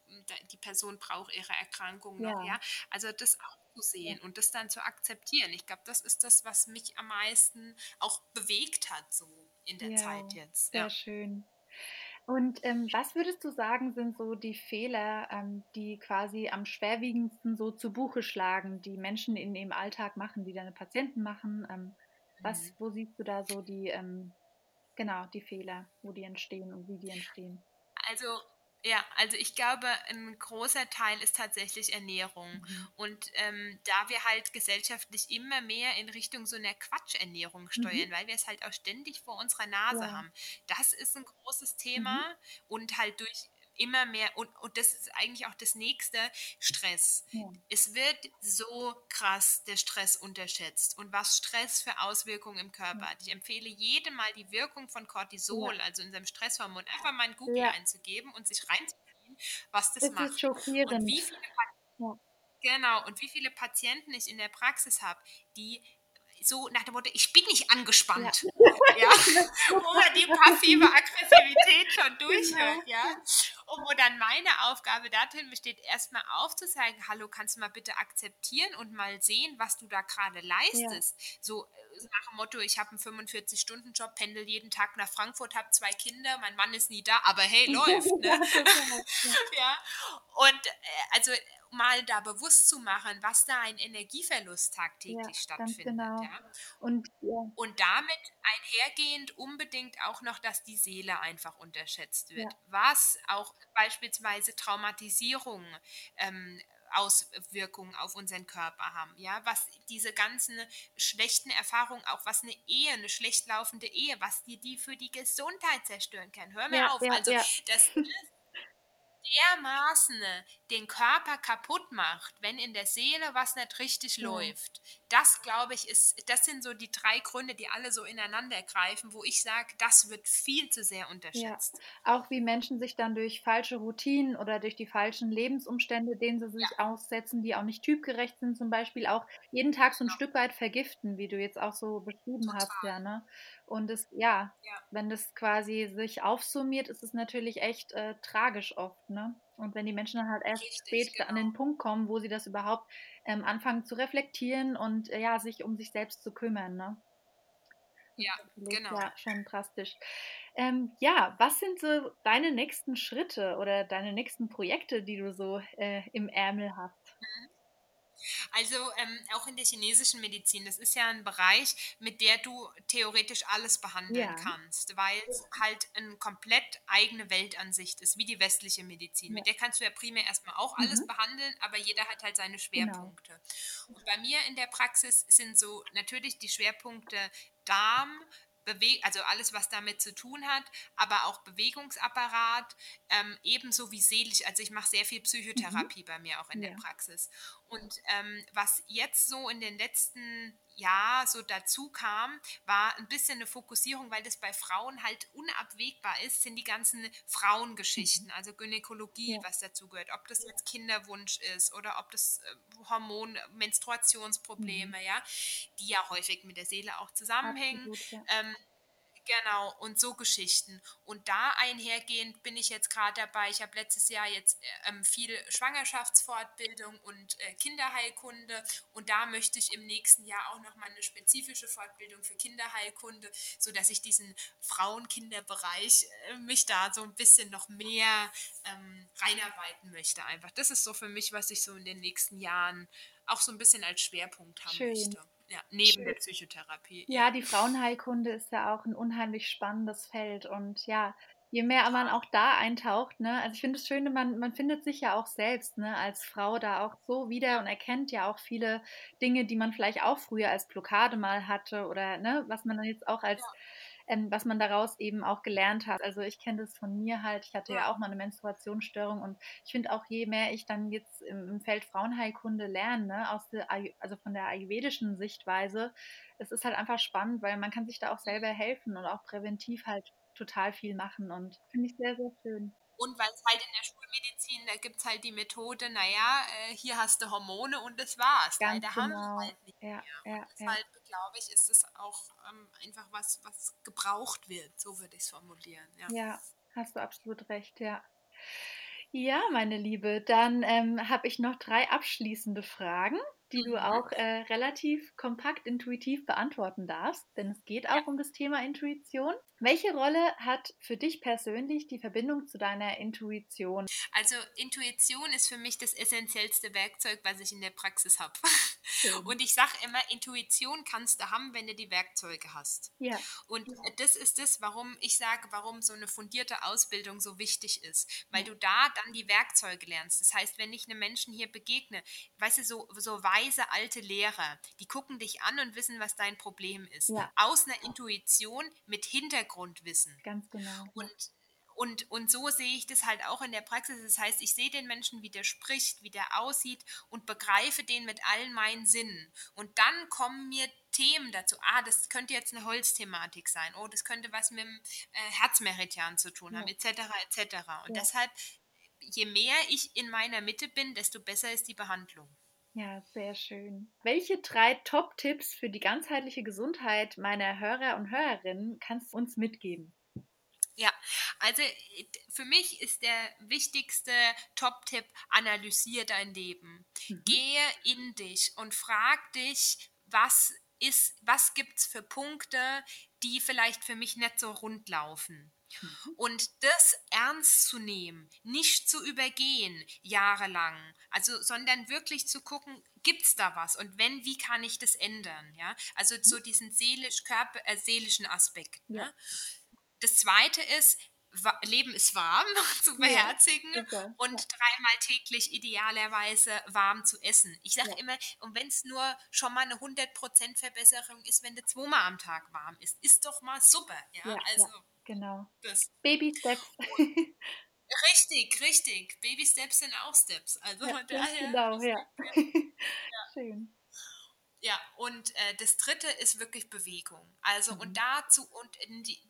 S1: die Person braucht ihre Erkrankung noch, ja, ja? also das auch zu sehen und das dann zu akzeptieren. Ich glaube, das ist das, was mich am meisten auch bewegt hat, so in der ja, Zeit jetzt.
S2: Sehr ja. schön. Und ähm, was würdest du sagen, sind so die Fehler, ähm, die quasi am schwerwiegendsten so zu Buche schlagen, die Menschen in ihrem Alltag machen, die deine Patienten machen? Ähm, was, mhm. wo siehst du da so die, ähm, genau, die Fehler, wo die entstehen und wie die entstehen?
S1: Also ja, also ich glaube, ein großer Teil ist tatsächlich Ernährung. Mhm. Und ähm, da wir halt gesellschaftlich immer mehr in Richtung so einer Quatschernährung steuern, mhm. weil wir es halt auch ständig vor unserer Nase ja. haben, das ist ein großes Thema. Mhm. Und halt durch immer mehr, und, und das ist eigentlich auch das nächste, Stress. Ja. Es wird so krass der Stress unterschätzt und was Stress für Auswirkungen im Körper hat. Ich empfehle jedem mal die Wirkung von Cortisol, ja. also unserem Stresshormon, einfach mal in Google ja. einzugeben und sich reinzuziehen, was das, das macht. Ist schockierend. Und wie viele Genau, und wie viele Patienten ich in der Praxis habe, die so nach dem Motto, ich bin nicht angespannt. Ja. ja. Wo man die passive Aggressivität schon durchhört, genau. ja. Und wo dann meine Aufgabe darin besteht, erstmal aufzuzeigen, hallo, kannst du mal bitte akzeptieren und mal sehen, was du da gerade leistest. Ja. So, nach dem Motto, ich habe einen 45-Stunden-Job, pendel jeden Tag nach Frankfurt, habe zwei Kinder, mein Mann ist nie da, aber hey, läuft. Ne? ja. Und äh, also mal da bewusst zu machen, was da ein Energieverlust tagtäglich ja, stattfindet. Genau. Ja? Und, ja. und damit einhergehend unbedingt auch noch, dass die Seele einfach unterschätzt wird. Was auch beispielsweise Traumatisierungen ähm, Auswirkungen auf unseren Körper haben. Ja, was diese ganzen schlechten Erfahrungen, auch was eine Ehe, eine schlecht laufende Ehe, was die, die für die Gesundheit zerstören kann. Hör mir ja, auf. Ja, also ja. das dermaßen den Körper kaputt macht, wenn in der Seele was nicht richtig ja. läuft. Das, glaube ich, ist, das sind so die drei Gründe, die alle so ineinander greifen, wo ich sage, das wird viel zu sehr unterschätzt.
S2: Ja. Auch wie Menschen sich dann durch falsche Routinen oder durch die falschen Lebensumstände, denen sie sich ja. aussetzen, die auch nicht typgerecht sind, zum Beispiel auch jeden Tag so ein Stück weit vergiften, wie du jetzt auch so beschrieben Total. hast, ja, ne? Und es, ja, ja, wenn das quasi sich aufsummiert, ist es natürlich echt äh, tragisch oft, ne? Und wenn die Menschen dann halt erst Richtig, spät genau. an den Punkt kommen, wo sie das überhaupt ähm, anfangen zu reflektieren und äh, ja, sich um sich selbst zu kümmern, ne?
S1: Ja, genau.
S2: Ja, schon drastisch. Ähm, ja, was sind so deine nächsten Schritte oder deine nächsten Projekte, die du so äh, im Ärmel hast? Mhm.
S1: Also ähm, auch in der chinesischen Medizin, das ist ja ein Bereich, mit der du theoretisch alles behandeln ja. kannst, weil es halt eine komplett eigene Weltansicht ist, wie die westliche Medizin. Ja. Mit der kannst du ja primär erstmal auch mhm. alles behandeln, aber jeder hat halt seine genau. Schwerpunkte. Genau. Und bei mir in der Praxis sind so natürlich die Schwerpunkte Darm, Bewe also alles, was damit zu tun hat, aber auch Bewegungsapparat, ähm, ebenso wie seelisch. Also ich mache sehr viel Psychotherapie mhm. bei mir auch in ja. der Praxis. Und ähm, was jetzt so in den letzten Jahren so dazu kam, war ein bisschen eine Fokussierung, weil das bei Frauen halt unabwegbar ist, sind die ganzen Frauengeschichten, mhm. also Gynäkologie, ja. was dazu gehört. Ob das jetzt Kinderwunsch ist oder ob das äh, Hormon, Menstruationsprobleme, mhm. ja, die ja häufig mit der Seele auch zusammenhängen. Absolut, ja. ähm, Genau, und so Geschichten. Und da einhergehend bin ich jetzt gerade dabei. Ich habe letztes Jahr jetzt ähm, viel Schwangerschaftsfortbildung und äh, Kinderheilkunde. Und da möchte ich im nächsten Jahr auch nochmal eine spezifische Fortbildung für Kinderheilkunde, sodass ich diesen Frauen-Kinder-Bereich äh, mich da so ein bisschen noch mehr ähm, reinarbeiten möchte. Einfach. Das ist so für mich, was ich so in den nächsten Jahren auch so ein bisschen als Schwerpunkt haben Schön. möchte. Ja, neben Schön. der Psychotherapie.
S2: Ja, die Frauenheilkunde ist ja auch ein unheimlich spannendes Feld und ja, je mehr man auch da eintaucht, ne, also ich finde es schön, man, man findet sich ja auch selbst, ne, als Frau da auch so wieder und erkennt ja auch viele Dinge, die man vielleicht auch früher als Blockade mal hatte oder ne, was man dann jetzt auch als ja ähm, was man daraus eben auch gelernt hat. Also ich kenne das von mir halt, ich hatte ja auch mal eine Menstruationsstörung und ich finde auch, je mehr ich dann jetzt im, im Feld Frauenheilkunde lerne, ne, aus der, also von der ayurvedischen Sichtweise, es ist halt einfach spannend, weil man kann sich da auch selber helfen und auch präventiv halt total viel machen und finde ich sehr, sehr schön.
S1: Und weil es halt in der Schulmedizin, da gibt es halt die Methode, naja, äh, hier hast du Hormone und das war's.
S2: Ganz Leider genau. haben wir genau. halt nicht
S1: ja, mehr. Ja, deshalb ja. Glaube ich, ist es auch ähm, einfach was, was gebraucht wird, so würde ich es formulieren. Ja.
S2: ja, hast du absolut recht, ja. Ja, meine Liebe, dann ähm, habe ich noch drei abschließende Fragen, die du auch äh, relativ kompakt intuitiv beantworten darfst, denn es geht auch ja. um das Thema Intuition. Welche Rolle hat für dich persönlich die Verbindung zu deiner Intuition?
S1: Also Intuition ist für mich das essentiellste Werkzeug, was ich in der Praxis habe. Und ich sage immer, Intuition kannst du haben, wenn du die Werkzeuge hast. Ja. Und das ist das, warum ich sage, warum so eine fundierte Ausbildung so wichtig ist. Weil du da dann die Werkzeuge lernst. Das heißt, wenn ich einem Menschen hier begegne, weißt du, so, so weise alte Lehrer, die gucken dich an und wissen, was dein Problem ist. Ja. Aus einer Intuition mit Hintergrund Hintergrundwissen.
S2: Ganz genau.
S1: Und und, und so sehe ich das halt auch in der Praxis. Das heißt, ich sehe den Menschen, wie der spricht, wie der aussieht und begreife den mit allen meinen Sinnen. Und dann kommen mir Themen dazu. Ah, das könnte jetzt eine Holzthematik sein. Oh, das könnte was mit dem äh, Herzmeridian zu tun haben, ja. etc. etc. Und ja. deshalb, je mehr ich in meiner Mitte bin, desto besser ist die Behandlung.
S2: Ja, sehr schön. Welche drei Top-Tipps für die ganzheitliche Gesundheit meiner Hörer und Hörerinnen kannst du uns mitgeben?
S1: Ja, also für mich ist der wichtigste Top-Tipp, analysiere dein Leben. Mhm. Gehe in dich und frag dich, was ist, was gibt es für Punkte, die vielleicht für mich nicht so rund laufen. Mhm. Und das ernst zu nehmen, nicht zu übergehen jahrelang, also sondern wirklich zu gucken, gibt es da was und wenn, wie kann ich das ändern? Ja, also so mhm. diesen seelisch Körper, äh, seelischen Aspekt. Ja. Ne? Das Zweite ist, Leben ist warm zu beherzigen ja, und ja. dreimal täglich idealerweise warm zu essen. Ich sage ja. immer, und wenn es nur schon mal eine 100% Verbesserung ist, wenn du zweimal am Tag warm ist, ist doch mal super. Ja, also
S2: genau. Das. Baby Steps.
S1: richtig, richtig. Baby Steps sind auch Steps. Also
S2: ja, daher. Genau, ja. Schön.
S1: Ja, und äh, das dritte ist wirklich Bewegung. Also mhm. und dazu und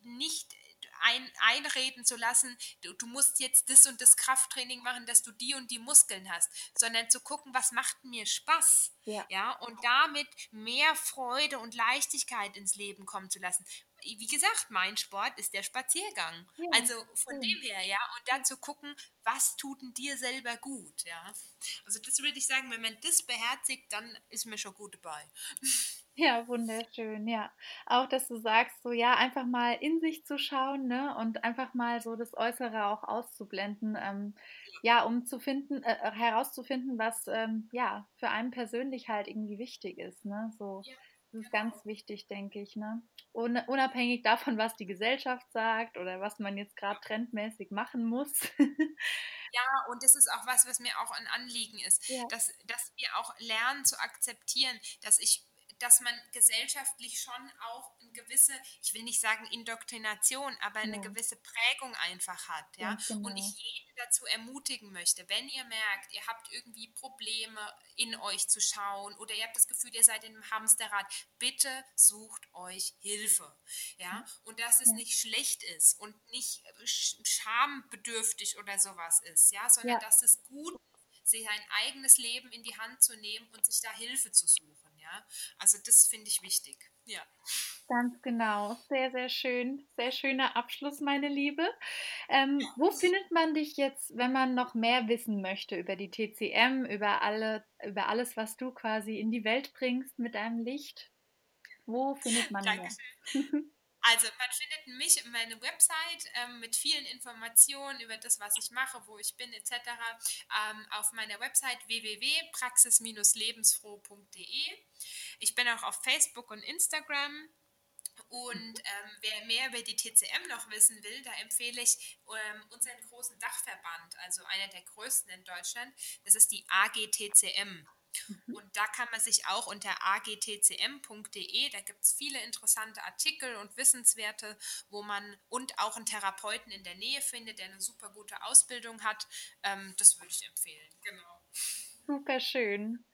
S1: nicht ein, einreden zu lassen, du, du, musst jetzt das und das Krafttraining machen, dass du die und die Muskeln hast, sondern zu gucken, was macht mir Spaß. Ja. ja, und damit mehr Freude und Leichtigkeit ins Leben kommen zu lassen. Wie gesagt, mein Sport ist der Spaziergang. Ja. Also von ja. dem her, ja, und dann zu gucken, was tut denn dir selber gut, ja. Also das würde ich sagen, wenn man das beherzigt, dann ist mir schon gut dabei.
S2: Ja, wunderschön, ja. Auch, dass du sagst, so ja, einfach mal in sich zu schauen, ne, und einfach mal so das Äußere auch auszublenden, ähm, ja, um zu finden, äh, äh, herauszufinden, was ähm, ja für einen persönlich halt irgendwie wichtig ist, ne, so. Ja. Das ist ganz wichtig, denke ich, ne? unabhängig davon, was die Gesellschaft sagt oder was man jetzt gerade trendmäßig machen muss.
S1: Ja, und das ist auch was, was mir auch ein Anliegen ist, ja. dass, dass wir auch lernen zu akzeptieren, dass ich dass man gesellschaftlich schon auch eine gewisse, ich will nicht sagen Indoktrination, aber eine ja. gewisse Prägung einfach hat. Ja? Genau. Und ich jeden dazu ermutigen möchte, wenn ihr merkt, ihr habt irgendwie Probleme in euch zu schauen oder ihr habt das Gefühl, ihr seid in einem Hamsterrad, bitte sucht euch Hilfe. Ja? Und dass es ja. nicht schlecht ist und nicht schambedürftig oder sowas ist, ja, sondern ja. dass es gut ist, sich ein eigenes Leben in die Hand zu nehmen und sich da Hilfe zu suchen. Ja? Also das finde ich wichtig. Ja.
S2: Ganz genau. Sehr, sehr schön. Sehr schöner Abschluss, meine Liebe. Ähm, wo findet man dich jetzt, wenn man noch mehr wissen möchte über die TCM, über, alle, über alles, was du quasi in die Welt bringst mit deinem Licht? Wo findet man dich?
S1: Also man findet mich in meiner Website ähm, mit vielen Informationen über das, was ich mache, wo ich bin etc. Ähm, auf meiner Website www.praxis-lebensfroh.de. Ich bin auch auf Facebook und Instagram. Und ähm, wer mehr über die TCM noch wissen will, da empfehle ich ähm, unseren großen Dachverband, also einer der größten in Deutschland. Das ist die AGTCM. Mhm. Und da kann man sich auch unter agtcm.de, da gibt es viele interessante Artikel und Wissenswerte, wo man und auch einen Therapeuten in der Nähe findet, der eine super gute Ausbildung hat. Ähm, das würde ich empfehlen, genau.
S2: Super schön.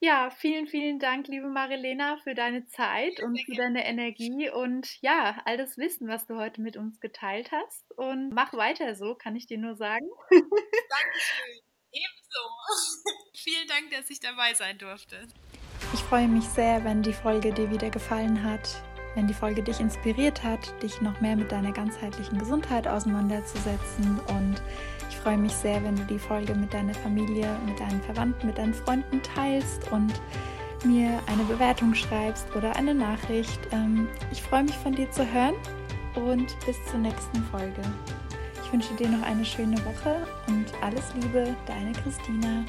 S2: Ja, vielen, vielen Dank, liebe Marilena, für deine Zeit und für deine Energie und ja, all das Wissen, was du heute mit uns geteilt hast. Und mach weiter so, kann ich dir nur sagen.
S1: Dankeschön. Vielen Dank, dass ich dabei sein durfte.
S2: Ich freue mich sehr, wenn die Folge dir wieder gefallen hat, wenn die Folge dich inspiriert hat, dich noch mehr mit deiner ganzheitlichen Gesundheit auseinanderzusetzen. Und ich freue mich sehr, wenn du die Folge mit deiner Familie, mit deinen Verwandten, mit deinen Freunden teilst und mir eine Bewertung schreibst oder eine Nachricht. Ähm, ich freue mich von dir zu hören und bis zur nächsten Folge. Ich wünsche dir noch eine schöne Woche und alles Liebe, deine Christina.